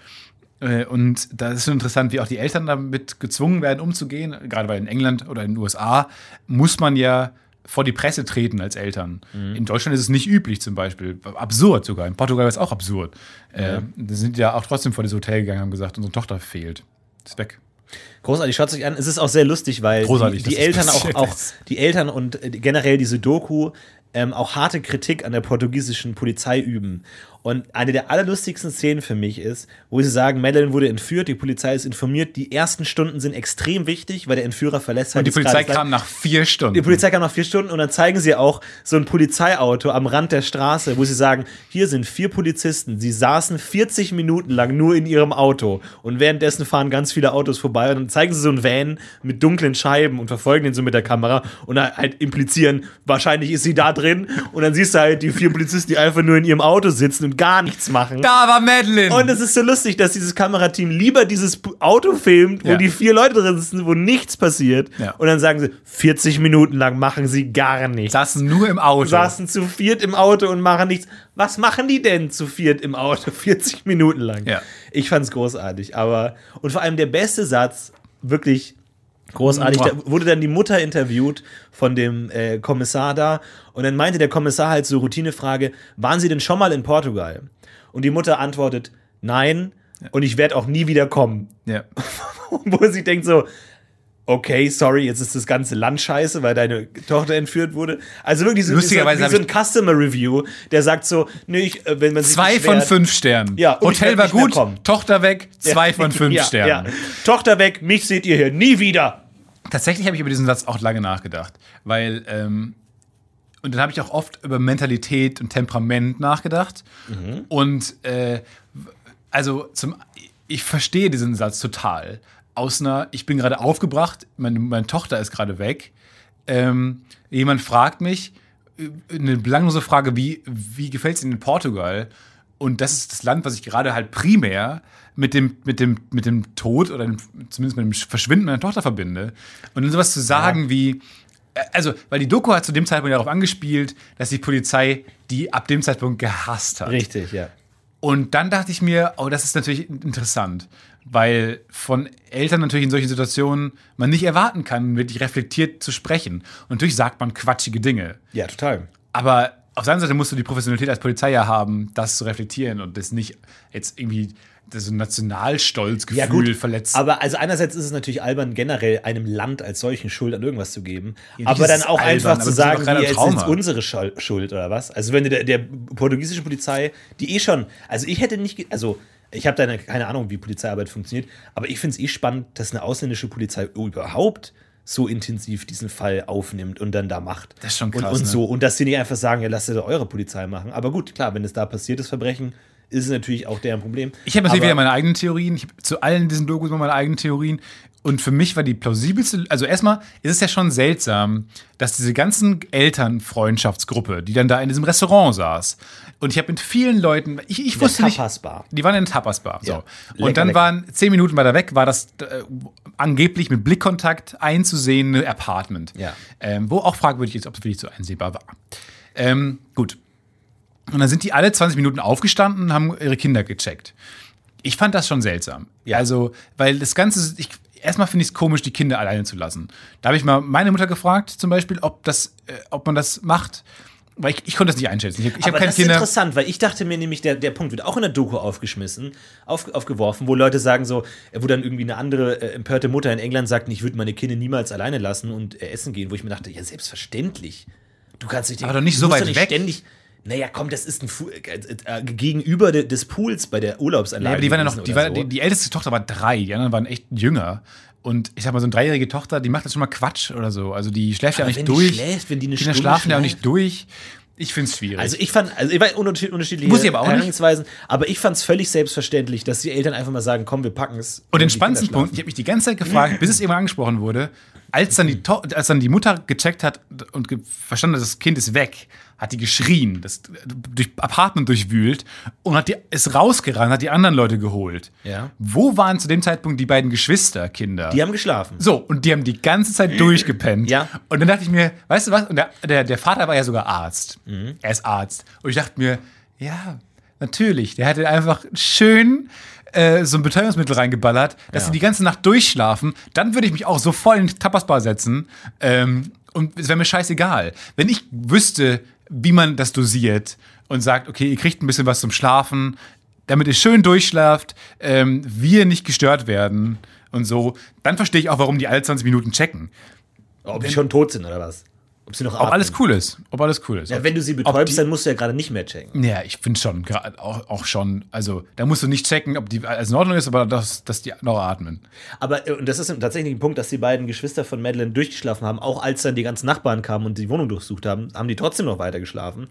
Und da ist schon interessant, wie auch die Eltern damit gezwungen werden, umzugehen. Gerade weil in England oder in den USA muss man ja vor die Presse treten als Eltern. In Deutschland ist es nicht üblich zum Beispiel. Absurd sogar. In Portugal ist es auch absurd. Äh, da sind ja auch trotzdem vor das Hotel gegangen und haben gesagt, unsere Tochter fehlt. Ist weg. Großartig, schaut euch an. Es ist auch sehr lustig, weil die, die Eltern auch, auch die Eltern und äh, generell diese Doku ähm, auch harte Kritik an der portugiesischen Polizei üben. Und eine der allerlustigsten Szenen für mich ist, wo sie sagen, Madeleine wurde entführt, die Polizei ist informiert, die ersten Stunden sind extrem wichtig, weil der Entführer verlässt halt Und die Polizei kam nach vier Stunden. die Polizei kam nach vier Stunden und dann zeigen sie auch so ein Polizeiauto am Rand der Straße, wo sie sagen, hier sind vier Polizisten, sie saßen 40 Minuten lang nur in ihrem Auto und währenddessen fahren ganz viele Autos vorbei und dann zeigen sie so einen Van mit dunklen Scheiben und verfolgen den so mit der Kamera und halt implizieren, wahrscheinlich ist sie da drin und dann siehst du halt die vier Polizisten, die einfach nur in ihrem Auto sitzen und gar nichts machen. da war Madeline. Und es ist so lustig, dass dieses Kamerateam lieber dieses Auto filmt, wo Ja. die vier Leute drin sitzen, wo nichts passiert. Ja. Und dann sagen sie, 40 Minuten lang machen sie gar nichts. saßen nur im Auto. Saßen zu viert im Auto und machen nichts. Was machen die denn zu viert im Auto? *laughs* 40 Minuten lang. Ja. Ich fand's großartig. Aber, und vor allem der beste Satz, wirklich großartig, da wurde dann die Mutter interviewt von dem äh, Kommissar da. Und dann meinte der Kommissar halt so Routinefrage, waren Sie denn schon mal in Portugal? Und die Mutter antwortet, nein. Und ich werde auch nie wieder kommen. ja. *laughs* Wo sie denkt so, okay, sorry, jetzt ist das ganze Land scheiße, weil deine Tochter entführt wurde. Also wirklich so, Lustigerweise so, so ein Customer Review, der sagt so, nee, ich, äh, wenn man sich Zwei von beschwert- fünf Sternen. Ja, Hotel war gut. Tochter weg, zwei Ja, von fünf *laughs* ja, Sternen. Ja. Tochter weg, mich seht ihr hier nie wieder. Tatsächlich habe ich über diesen Satz auch lange nachgedacht, weil ähm, und dann habe ich auch oft über Mentalität und Temperament nachgedacht und äh, also zum ich verstehe diesen Satz total aus einer ich bin gerade aufgebracht, meine, meine Tochter ist gerade weg, ähm, jemand fragt mich äh, eine belanglose Frage wie wie gefällt es Ihnen in Portugal und das ist das Land, was ich gerade halt primär mit dem, mit dem, mit dem Tod oder dem, zumindest mit dem Verschwinden meiner Tochter verbinde. Und dann sowas zu sagen wie, äh, also, weil die Doku hat zu dem Zeitpunkt darauf angespielt, dass die Polizei die ab dem Zeitpunkt gehasst hat. Richtig, ja. Und dann dachte ich mir, oh, das ist natürlich interessant, weil von Eltern natürlich in solchen Situationen man nicht erwarten kann, wirklich reflektiert zu sprechen. Und natürlich sagt man quatschige Dinge. Ja, total. Aber auf der anderen Seite musst du die Professionalität als Polizei ja haben, das zu reflektieren und das nicht jetzt irgendwie das so ein Nationalstolzgefühl Ja, gut. verletzt. Aber also einerseits ist es natürlich albern, generell einem Land als solchen Schuld an irgendwas zu geben. Ja, aber dann auch albern, einfach zu sagen, wie, es ist unsere Schul- Schuld oder was? Also wenn der, der portugiesischen Polizei, die eh schon, also ich hätte nicht, also ich habe da eine, keine Ahnung, wie Polizeiarbeit funktioniert, aber ich finde es eh spannend, dass eine ausländische Polizei überhaupt so intensiv diesen Fall aufnimmt und dann da macht. Das ist schon und, krass, und ne? so. Und dass sie nicht einfach sagen, ja, lasst ihr doch eure Polizei machen. Aber gut, klar, wenn es da passiert, das Verbrechen, ist es natürlich auch deren Problem. Ich habe natürlich wieder meine eigenen Theorien. Ich habe zu allen diesen Dokus immer meine eigenen Theorien. Und für mich war die plausibelste, also erstmal ist es ja schon seltsam, dass diese ganzen Elternfreundschaftsgruppe, die dann da in diesem Restaurant saß, und ich habe mit vielen Leuten, ich, ich wusste nicht, Tapas-Bar. die waren in der Tapasbar. So. Ja. Und Lecker, dann lecker. waren zehn Minuten weiter weg, war das äh, angeblich mit Blickkontakt einzusehende Apartment, Ja. ähm, wo auch fragwürdig ist, ob es wirklich so einsehbar war. Ähm, gut. Und dann sind die alle 20 Minuten aufgestanden und haben ihre Kinder gecheckt. Ich fand das schon seltsam. Ja. Also, weil das Ganze, ich, erstmal finde ich es komisch, die Kinder alleine zu lassen. Da habe ich mal meine Mutter gefragt, zum Beispiel, ob, das, äh, ob man das macht. Weil ich, ich konnte das nicht einschätzen. Ich, ich habe Aber das Kinder. ist interessant, weil ich dachte mir nämlich, der, der Punkt wird auch in der Doku aufgeschmissen, auf, aufgeworfen, wo Leute sagen so, wo dann irgendwie eine andere äh, empörte Mutter in England sagt, ich würde meine Kinder niemals alleine lassen und äh, essen gehen, wo ich mir dachte, ja, selbstverständlich. Du kannst nicht, Aber doch nicht so weit weg. ständig. Naja, komm, das ist ein Fu äh, äh, gegenüber de, des Pools bei der Urlaubsanlage. Ja, aber die waren ja noch, die, war, so. die, die älteste Tochter war drei, die anderen waren echt jünger. Und ich sag mal, so eine dreijährige Tochter, die macht das schon mal Quatsch oder so. Also die schläft ja auch Aber nicht wenn die durch. schläft, wenn die eine Kinder Stunde schlafen ja auch nicht durch. Ich finde es schwierig. Also ich fand, also ich war unterschied- unterschiedliche Muss ich aber auch nicht. Herangehensweisen, aber ich fand es völlig selbstverständlich, dass die Eltern einfach mal sagen, komm, wir packen es. Und den spannendsten Punkt, ich habe mich die ganze Zeit gefragt, bis es irgendwann angesprochen wurde, als dann die, als dann die Mutter gecheckt hat und verstanden hat, das Kind ist weg, hat die geschrien, das durch Apartment durchwühlt und hat die, ist rausgerannt, hat die anderen Leute geholt. Ja. Wo waren zu dem Zeitpunkt die beiden Geschwisterkinder? Die haben geschlafen. So, und die haben die ganze Zeit durchgepennt. Ja. Und dann dachte ich mir, weißt du was? Und der, der, der Vater war ja sogar Arzt. Mhm. Er ist Arzt. Und ich dachte mir, ja, natürlich. Der hätte einfach schön äh, so ein Betäubungsmittel reingeballert, dass Ja. sie die ganze Nacht durchschlafen. Dann würde ich mich auch so voll in Tapasbar setzen. Ähm, und es wäre mir scheißegal. Wenn ich wüsste, wie man das dosiert und sagt, okay, ihr kriegt ein bisschen was zum Schlafen, damit ihr schön durchschlaft, ähm, wir nicht gestört werden und so, dann verstehe ich auch, warum die alle 20 Minuten checken. Ob die schon tot sind oder was? Ob sie noch Ob alles cool ist. Ob alles cool ist. Ja, wenn du sie betäubst, die- dann musst du ja gerade nicht mehr checken. Ja, ich finde schon, auch, auch schon. Also, da musst du nicht checken, ob die alles in Ordnung ist, aber dass, dass die noch atmen. Aber äh, und das ist tatsächlich ein Punkt, dass die beiden Geschwister von Madeline durchgeschlafen haben. Auch als dann die ganzen Nachbarn kamen und die Wohnung durchsucht haben, haben die trotzdem noch weiter geschlafen.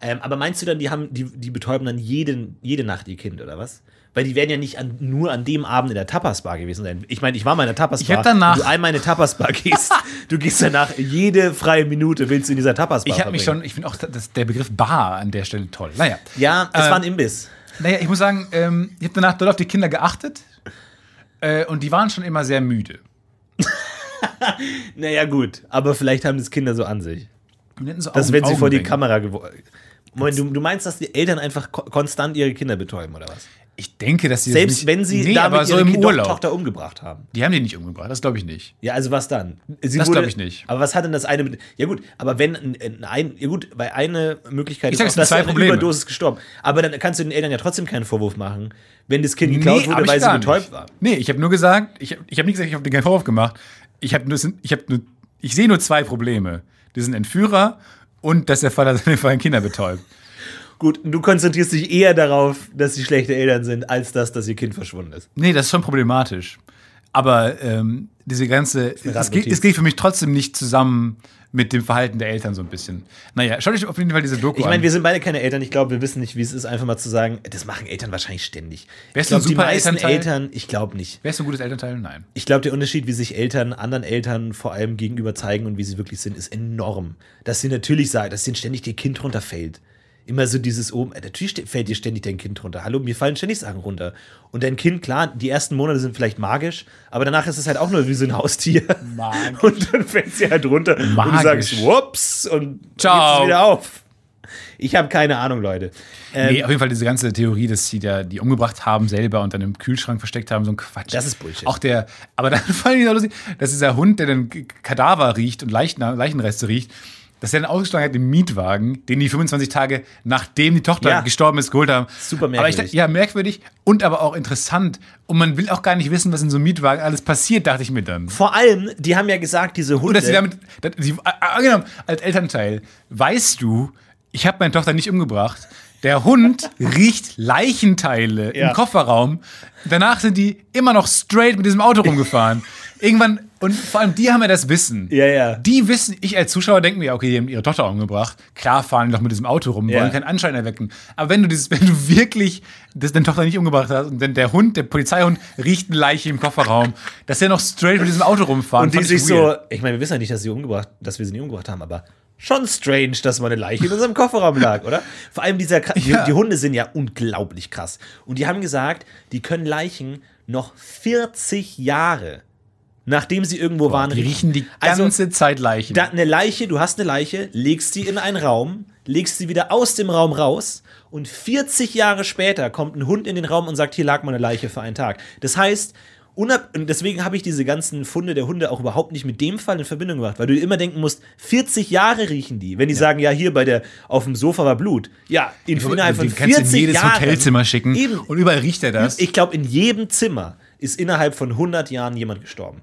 Ähm, aber meinst du dann, die haben, die, die betäuben dann jeden, jede Nacht ihr Kind, oder was? Weil die werden ja nicht an, nur an dem Abend in der Tapas-Bar gewesen sein. Ich meine, ich war mal in der Tapas-Bar. Ich hab danach- Wenn du einmal in eine Tapas-Bar gehst, *laughs* du gehst danach jede freie Minute, willst du in dieser Tapas-Bar Ich habe mich schon, ich finde auch das, der Begriff Bar an der Stelle toll. Naja. Ja, es Ähm, war ein Imbiss. Naja, ich muss sagen, ähm, ich habe danach dort auf die Kinder geachtet äh, und die waren schon immer sehr müde. *laughs* Naja, gut. Aber vielleicht haben das Kinder so an sich. So Augen- wenn sie vor die. Kamera geworden. Moment, du, du meinst, dass die Eltern einfach ko konstant ihre Kinder betäuben, oder was? Ich denke, dass sie das Selbst nicht, wenn sie nee, damit so ihre Urlaub. Tochter umgebracht haben. Die haben die nicht umgebracht, das glaube ich nicht. Ja, also was dann? Sie Das wurde- glaub ich nicht. Aber was hat denn das eine mit. Ja, gut, aber wenn ein, ein- ja gut, bei eine Möglichkeit Ich sag, es sind dass zwei eine Probleme. Überdosis gestorben. Aber dann kannst du den Eltern ja trotzdem keinen Vorwurf machen, wenn das Kind geklaut hab wurde, weil sie betäubt nicht. war. Nee, ich habe nur gesagt, ich habe ich hab nicht gesagt, ich habe dir keinen Vorwurf gemacht. Ich habe nur, ich habe nur, ich sehe nur zwei Probleme. Die sind Entführer und dass der Vater seine *laughs* freien Kinder betäubt. Gut, du konzentrierst dich eher darauf, dass sie schlechte Eltern sind, als das, dass ihr Kind verschwunden ist. Nee, das ist schon problematisch. Aber ähm, diese ganze, es geht, es geht für mich trotzdem nicht zusammen mit dem Verhalten der Eltern so ein bisschen. Naja, schaut euch auf jeden Fall diese Doku Ich meine, an. wir sind beide keine Eltern. Ich glaube, wir wissen nicht, wie es ist, einfach mal zu sagen, das machen Eltern wahrscheinlich ständig. Wärst du ein glaube, die super meisten Elternteil? Eltern, ich glaube nicht. Wärst du ein gutes Elternteil? Nein. Ich glaube, der Unterschied, wie sich Eltern anderen Eltern vor allem gegenüber zeigen und wie sie wirklich sind, ist enorm. Dass sie natürlich sagen, dass ihnen ständig ihr Kind runterfällt. Immer so dieses oben, äh, natürlich fällt dir ständig dein Kind runter. Hallo, mir fallen ständig Sachen runter. Und dein Kind, klar, die ersten Monate sind vielleicht magisch, aber danach ist es halt auch nur wie so ein Haustier. Magisch. *laughs* Und dann fällt sie halt runter und du Magisch. sagst, whoops, und Ciao. wieder auf. Ich habe keine Ahnung, Leute. Ähm, Nee, auf jeden Fall diese ganze Theorie, dass sie da die umgebracht haben selber und dann im Kühlschrank versteckt haben, so ein Quatsch. Das ist Bullshit. Auch der, aber dann *laughs* fand ich auch lustig, dass dieser Hund, der dann Kadaver riecht und Leichen, Leichenreste riecht, dass der dann ausgeschlagen hat im Mietwagen, den die 25 Tage nachdem die Tochter Ja. gestorben ist, geholt haben. Super Aber ich, merkwürdig. dachte, ja, merkwürdig und aber auch interessant. Und man will auch gar nicht wissen, was in so einem Mietwagen alles passiert, dachte ich mir dann. vor allem, die haben ja gesagt, diese Hunde. Und dass sie damit, dass sie, äh, angenommen, als Elternteil, weißt du, ich habe meine Tochter nicht umgebracht. Der Hund *laughs* riecht Leichenteile Ja. im Kofferraum. Danach sind die immer noch straight mit diesem Auto rumgefahren. Irgendwann, und vor allem die haben ja das Wissen. Ja, ja. Die wissen, ich als Zuschauer denke mir, okay, die haben ihre Tochter umgebracht. Klar fahren die doch mit diesem Auto rum, Ja. wollen keinen Anschein erwecken. Aber wenn du dieses, *laughs* wenn du wirklich das, deine Tochter nicht umgebracht hast und dann der Hund, der Polizeihund, riecht eine Leiche im Kofferraum, dass der noch straight mit diesem Auto rumfahren. Und die sich so, ich meine, wir wissen ja nicht, dass sie umgebracht, dass wir sie nie umgebracht haben, aber schon strange, dass mal eine Leiche in unserem Kofferraum lag, oder? Vor allem dieser, Kra- Ja. die, die Hunde sind ja unglaublich krass. Und die haben gesagt, die können Leichen noch 40 Jahre, nachdem sie irgendwo waren, Die riechen die Also, ganze Zeit Leichen. da eine Leiche, du hast eine Leiche, legst sie in einen Raum, legst sie wieder aus dem Raum raus und 40 Jahre später kommt ein Hund in den Raum und sagt, hier lag mal eine Leiche für einen Tag. Das heißt, unab und deswegen habe ich diese ganzen Funde der Hunde auch überhaupt nicht mit dem Fall in Verbindung gebracht, weil du dir immer denken musst, 40 Jahre riechen die. Wenn die sagen, ja, hier bei der, auf dem Sofa war Blut. Ja, in, innerhalb von den kannst du 40 in jedes Jahren. Hotelzimmer schicken Eben. und überall riecht er das. Ich glaube, in jedem Zimmer ist innerhalb von 100 Jahren jemand gestorben.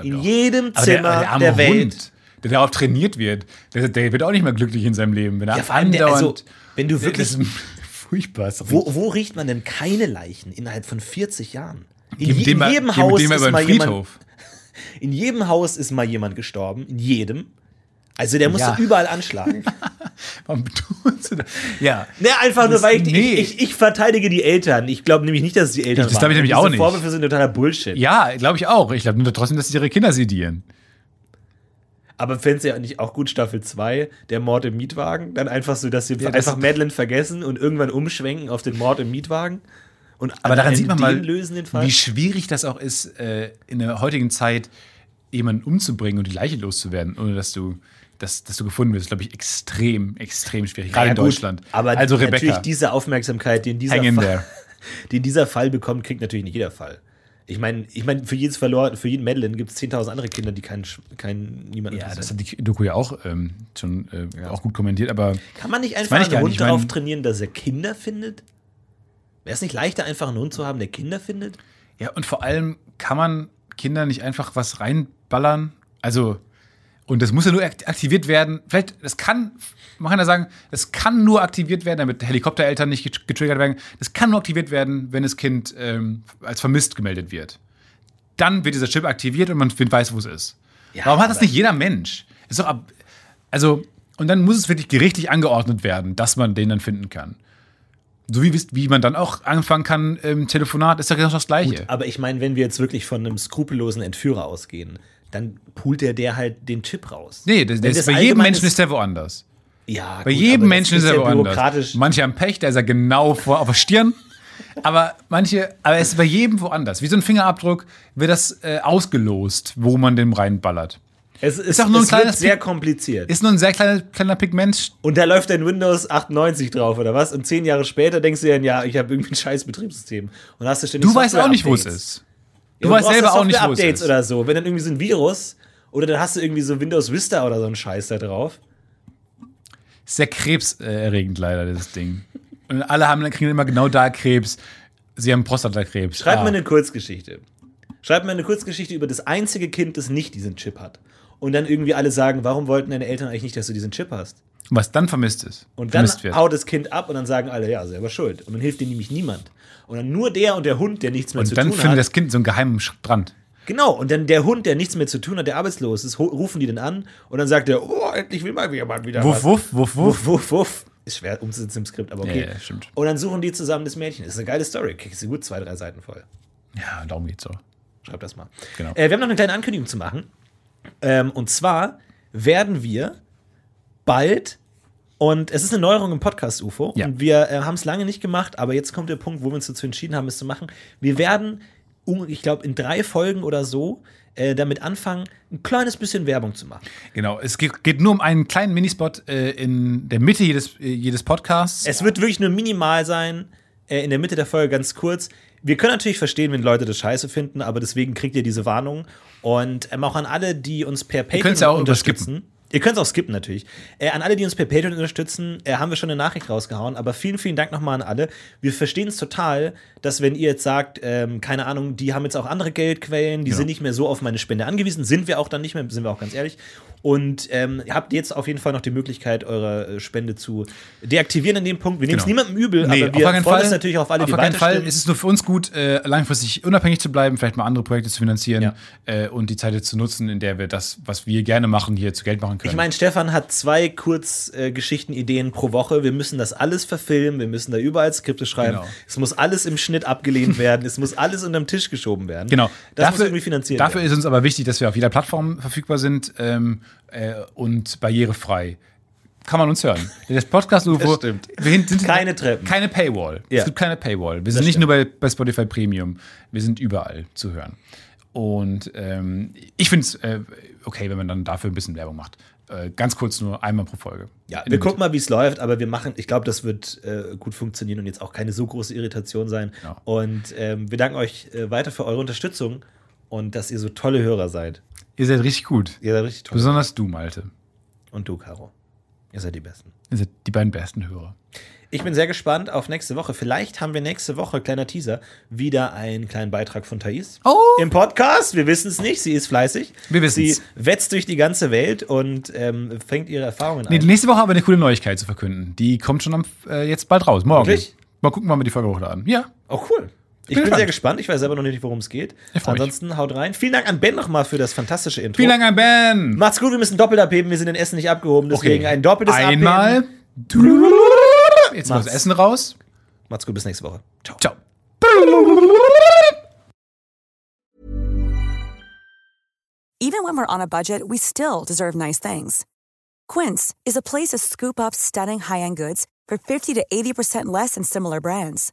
In jedem Zimmer der, der, der Welt. Hund, der darauf trainiert wird, der, der wird auch nicht mehr glücklich in seinem Leben. Wenn er Ja, vor allem, der, also, wenn du wirklich das ist *laughs* furchtbar. Wo, wo riecht man denn keine Leichen innerhalb von 40 Jahren? In, je- in mal- jedem mit Haus mal ist mal jemand, *laughs* in jedem Haus ist mal jemand gestorben, in jedem. Also der muss Ja. überall anschlagen. *laughs* Warum tust du das? Ja. ne, einfach nur, Das- weil ich, nee. ich, ich, ich verteidige die Eltern. Ich glaube nämlich nicht, dass es die Eltern Das glaub ich nämlich auch nicht. Vorwürfe sind totaler Bullshit. Ja, glaube ich auch. Ich glaube nur trotzdem, dass sie ihre Kinder sedieren. Aber fändest du ja nicht auch gut Staffel 2, der Mord im Mietwagen? Dann einfach so, dass sie Ja, das- einfach Madeline vergessen und irgendwann umschwenken auf den Mord im Mietwagen? Und Aber daran sieht man mal, den lösen den Fall? wie schwierig das auch ist, äh, in der heutigen Zeit jemanden umzubringen und die Leiche loszuwerden, ohne dass du, dass, dass du gefunden wirst. glaube ich, extrem, extrem schwierig. Gerade Ja, in gut, Deutschland. Aber also natürlich Rebecca, diese Aufmerksamkeit, die in dieser in Fall, there. *laughs* den dieser Fall bekommt, kriegt natürlich nicht jeder Fall. Ich meine, ich mein, für jedes verloren, für jeden Madeline gibt es 10.000 andere Kinder, die keinen kein, niemanden Ja, das hat die Doku ja auch ähm, schon äh, auch gut kommentiert, aber Kann man nicht einfach einen Hund nicht. Darauf trainieren, dass er Kinder findet? Wäre es nicht leichter, einfach einen Hund zu haben, der Kinder findet? ja, und vor allem kann man Kindern nicht einfach was reinballern. Also, Und das muss ja nur akt- aktiviert werden. Vielleicht, das kann, man kann ja sagen, das kann nur aktiviert werden, damit Helikoptereltern nicht get- getriggert werden. Das kann nur aktiviert werden, wenn das Kind ähm, als vermisst gemeldet wird. Dann wird dieser Chip aktiviert und man weiß, wo es ist. Warum hat das nicht jeder Mensch? Ist doch ab, also, und dann muss es wirklich gerichtlich angeordnet werden, dass man den dann finden kann. So wie, wie man dann auch anfangen kann im Telefonat, ist ja genau das Gleiche. Aber ich meine, wenn wir jetzt wirklich von einem skrupellosen Entführer ausgehen, dann poolt der der halt den Chip raus. Nee, das, das das bei jedem Menschen ist der woanders. Ja, Bei gut, jedem Menschen ist er woanders. Manche haben Pech, da ist er genau vor auf der Stirn. Aber manche, aber es ist bei jedem woanders. Wie so ein Fingerabdruck wird das äh, ausgelost, wo man den reinballert. Es ist, doch nur ein kleines sehr kompliziert. Ist nur ein sehr kleiner, kleiner Pigment. Und da läuft dein Windows 98 drauf, oder was? Und zehn Jahre später denkst du dir ja, ich habe irgendwie ein scheiß Betriebssystem. Und hast du ständig Du weißt auch nicht, wo es Software-Updates. Ja, Du weißt selber auch nicht, wo es ist. oder so. Wenn dann irgendwie so ein Virus oder dann hast du irgendwie so Windows Vista oder so einen Scheiß da drauf. Ist sehr krebserregend leider, dieses Ding. Und alle haben, kriegen immer genau da Krebs. Sie haben Prostatakrebs. Schreib Ah. mir eine Kurzgeschichte. Schreib mir eine Kurzgeschichte über das einzige Kind, das nicht diesen Chip hat. Und dann irgendwie alle sagen, warum wollten deine Eltern eigentlich nicht, dass du diesen Chip hast? Was dann vermisst ist. Und dann wird. haut das Kind ab und dann sagen alle, ja, selber schuld. Und dann hilft dir nämlich niemand. Und dann nur der und der Hund, der nichts mehr zu Und dann tun findet hat. das Kind so einen geheimen Strand. Genau, und dann der Hund, der nichts mehr zu tun hat, der arbeitslos ist, rufen die den an und dann sagt er, oh, endlich will mal jemand wieder Wuff, was. wuff, wuff, wuff. Wuff, wuff, wuff. Ist schwer umzusetzen im Skript, aber okay. Ja, ja, stimmt. Und dann suchen die zusammen das Mädchen. Das ist eine geile Story. Kriegst du gut zwei, drei Seiten voll. Ja, darum geht's so. Schreib das mal. Genau. Äh, wir haben noch eine kleine Ankündigung zu machen. Ähm, und zwar werden wir bald, und es ist eine Neuerung im Podcast UFO, Ja. und wir äh, haben es lange nicht gemacht, aber jetzt kommt der Punkt, wo wir uns dazu entschieden haben, es zu machen. Wir werden, ich glaube, in drei Folgen oder so äh, damit anfangen, ein kleines bisschen Werbung zu machen. Genau, es geht, geht nur um einen kleinen Minispot äh, in der Mitte jedes, äh, jedes Podcasts. Es wird wirklich nur minimal sein, äh, in der Mitte der Folge ganz kurz. Wir können natürlich verstehen, wenn Leute das scheiße finden, aber deswegen kriegt ihr diese Warnung. Und ähm, auch an alle, die uns per könnt's ja auch unterstützen. Ihr könnt es auch skippen natürlich. Äh, an alle, die uns per Patreon unterstützen, äh, haben wir schon eine Nachricht rausgehauen. Aber vielen, vielen Dank nochmal an alle. Wir verstehen es total, dass wenn ihr jetzt sagt, ähm, keine Ahnung, die haben jetzt auch andere Geldquellen, die Genau. sind nicht mehr so auf meine Spende angewiesen, sind wir auch dann nicht mehr, sind wir auch ganz ehrlich. Und ähm, habt jetzt auf jeden Fall noch die Möglichkeit, eure äh, Spende zu deaktivieren in dem Punkt. Wir nehmen es Genau. niemandem übel, Nee, aber wir auf freuen Fall. uns natürlich auf alle, auf die keinen Fall ist es nur für uns gut, äh, langfristig unabhängig zu bleiben, vielleicht mal andere Projekte zu finanzieren Ja. äh, und die Zeit jetzt zu nutzen, in der wir das, was wir gerne machen, hier zu Geld machen können. Ich meine, Stefan hat zwei Kurzgeschichten-Ideen pro Woche. Wir müssen das alles verfilmen, wir müssen da überall Skripte schreiben. Genau. Es muss alles im Schnitt abgelehnt werden, es muss alles unterm Tisch geschoben werden. Genau. Das muss irgendwie finanziert Dafür werden. ist uns aber wichtig, dass wir auf jeder Plattform verfügbar sind ähm, äh, und barrierefrei. Kann man uns hören. *laughs* Das Podcast UFO. Das stimmt. Wir sind Keine Treppen. Keine Paywall. Ja. Es gibt keine Paywall. Wir sind nicht nur bei, bei Spotify Premium. Wir sind überall zu hören. Und ähm, ich finde es äh, okay, wenn man dann dafür ein bisschen Werbung macht. Äh, ganz kurz nur einmal pro Folge. Ja, wir gucken mal, wie es läuft, aber wir machen, ich glaube, das wird äh, gut funktionieren und jetzt auch keine so große Irritation sein. Ja. Und ähm, wir danken euch äh, weiter für eure Unterstützung und dass ihr so tolle Hörer seid. Ihr seid richtig gut. Ihr seid richtig toll. Besonders du, Malte. Und du, Caro. Ihr seid die Besten. Ihr seid die beiden besten Hörer. Ich bin sehr gespannt auf nächste Woche. Vielleicht haben wir nächste Woche, kleiner Teaser, wieder einen kleinen Beitrag von Thais. Oh! Im Podcast. Wir wissen es nicht. Sie ist fleißig. Wir wissen's. Sie wetzt durch die ganze Welt und ähm, fängt ihre Erfahrungen Nee, an. nächste Woche haben wir eine coole Neuigkeit zu verkünden. Die kommt schon am, äh, jetzt bald raus. Morgen. Wirklich? Mal gucken, wann wir die Folge hochladen. Ja. Oh, cool. Ich bin, sehr gespannt. Ich weiß selber noch nicht, worum es geht. Freu mich. Ansonsten haut rein. Vielen Dank an Ben nochmal für das fantastische Intro. Vielen Dank an Ben. Macht's gut, wir müssen doppelt abheben. Wir sind in Essen nicht abgehoben. Deswegen ein doppeltes Einmal. Abheben. Jetzt muss Essen raus. Macht's gut, bis nächste Woche. Ciao. Ciao. Even when we're on a budget, we still deserve nice things. Quince is a place to scoop up stunning high-end goods for 50 to 80% less than similar brands.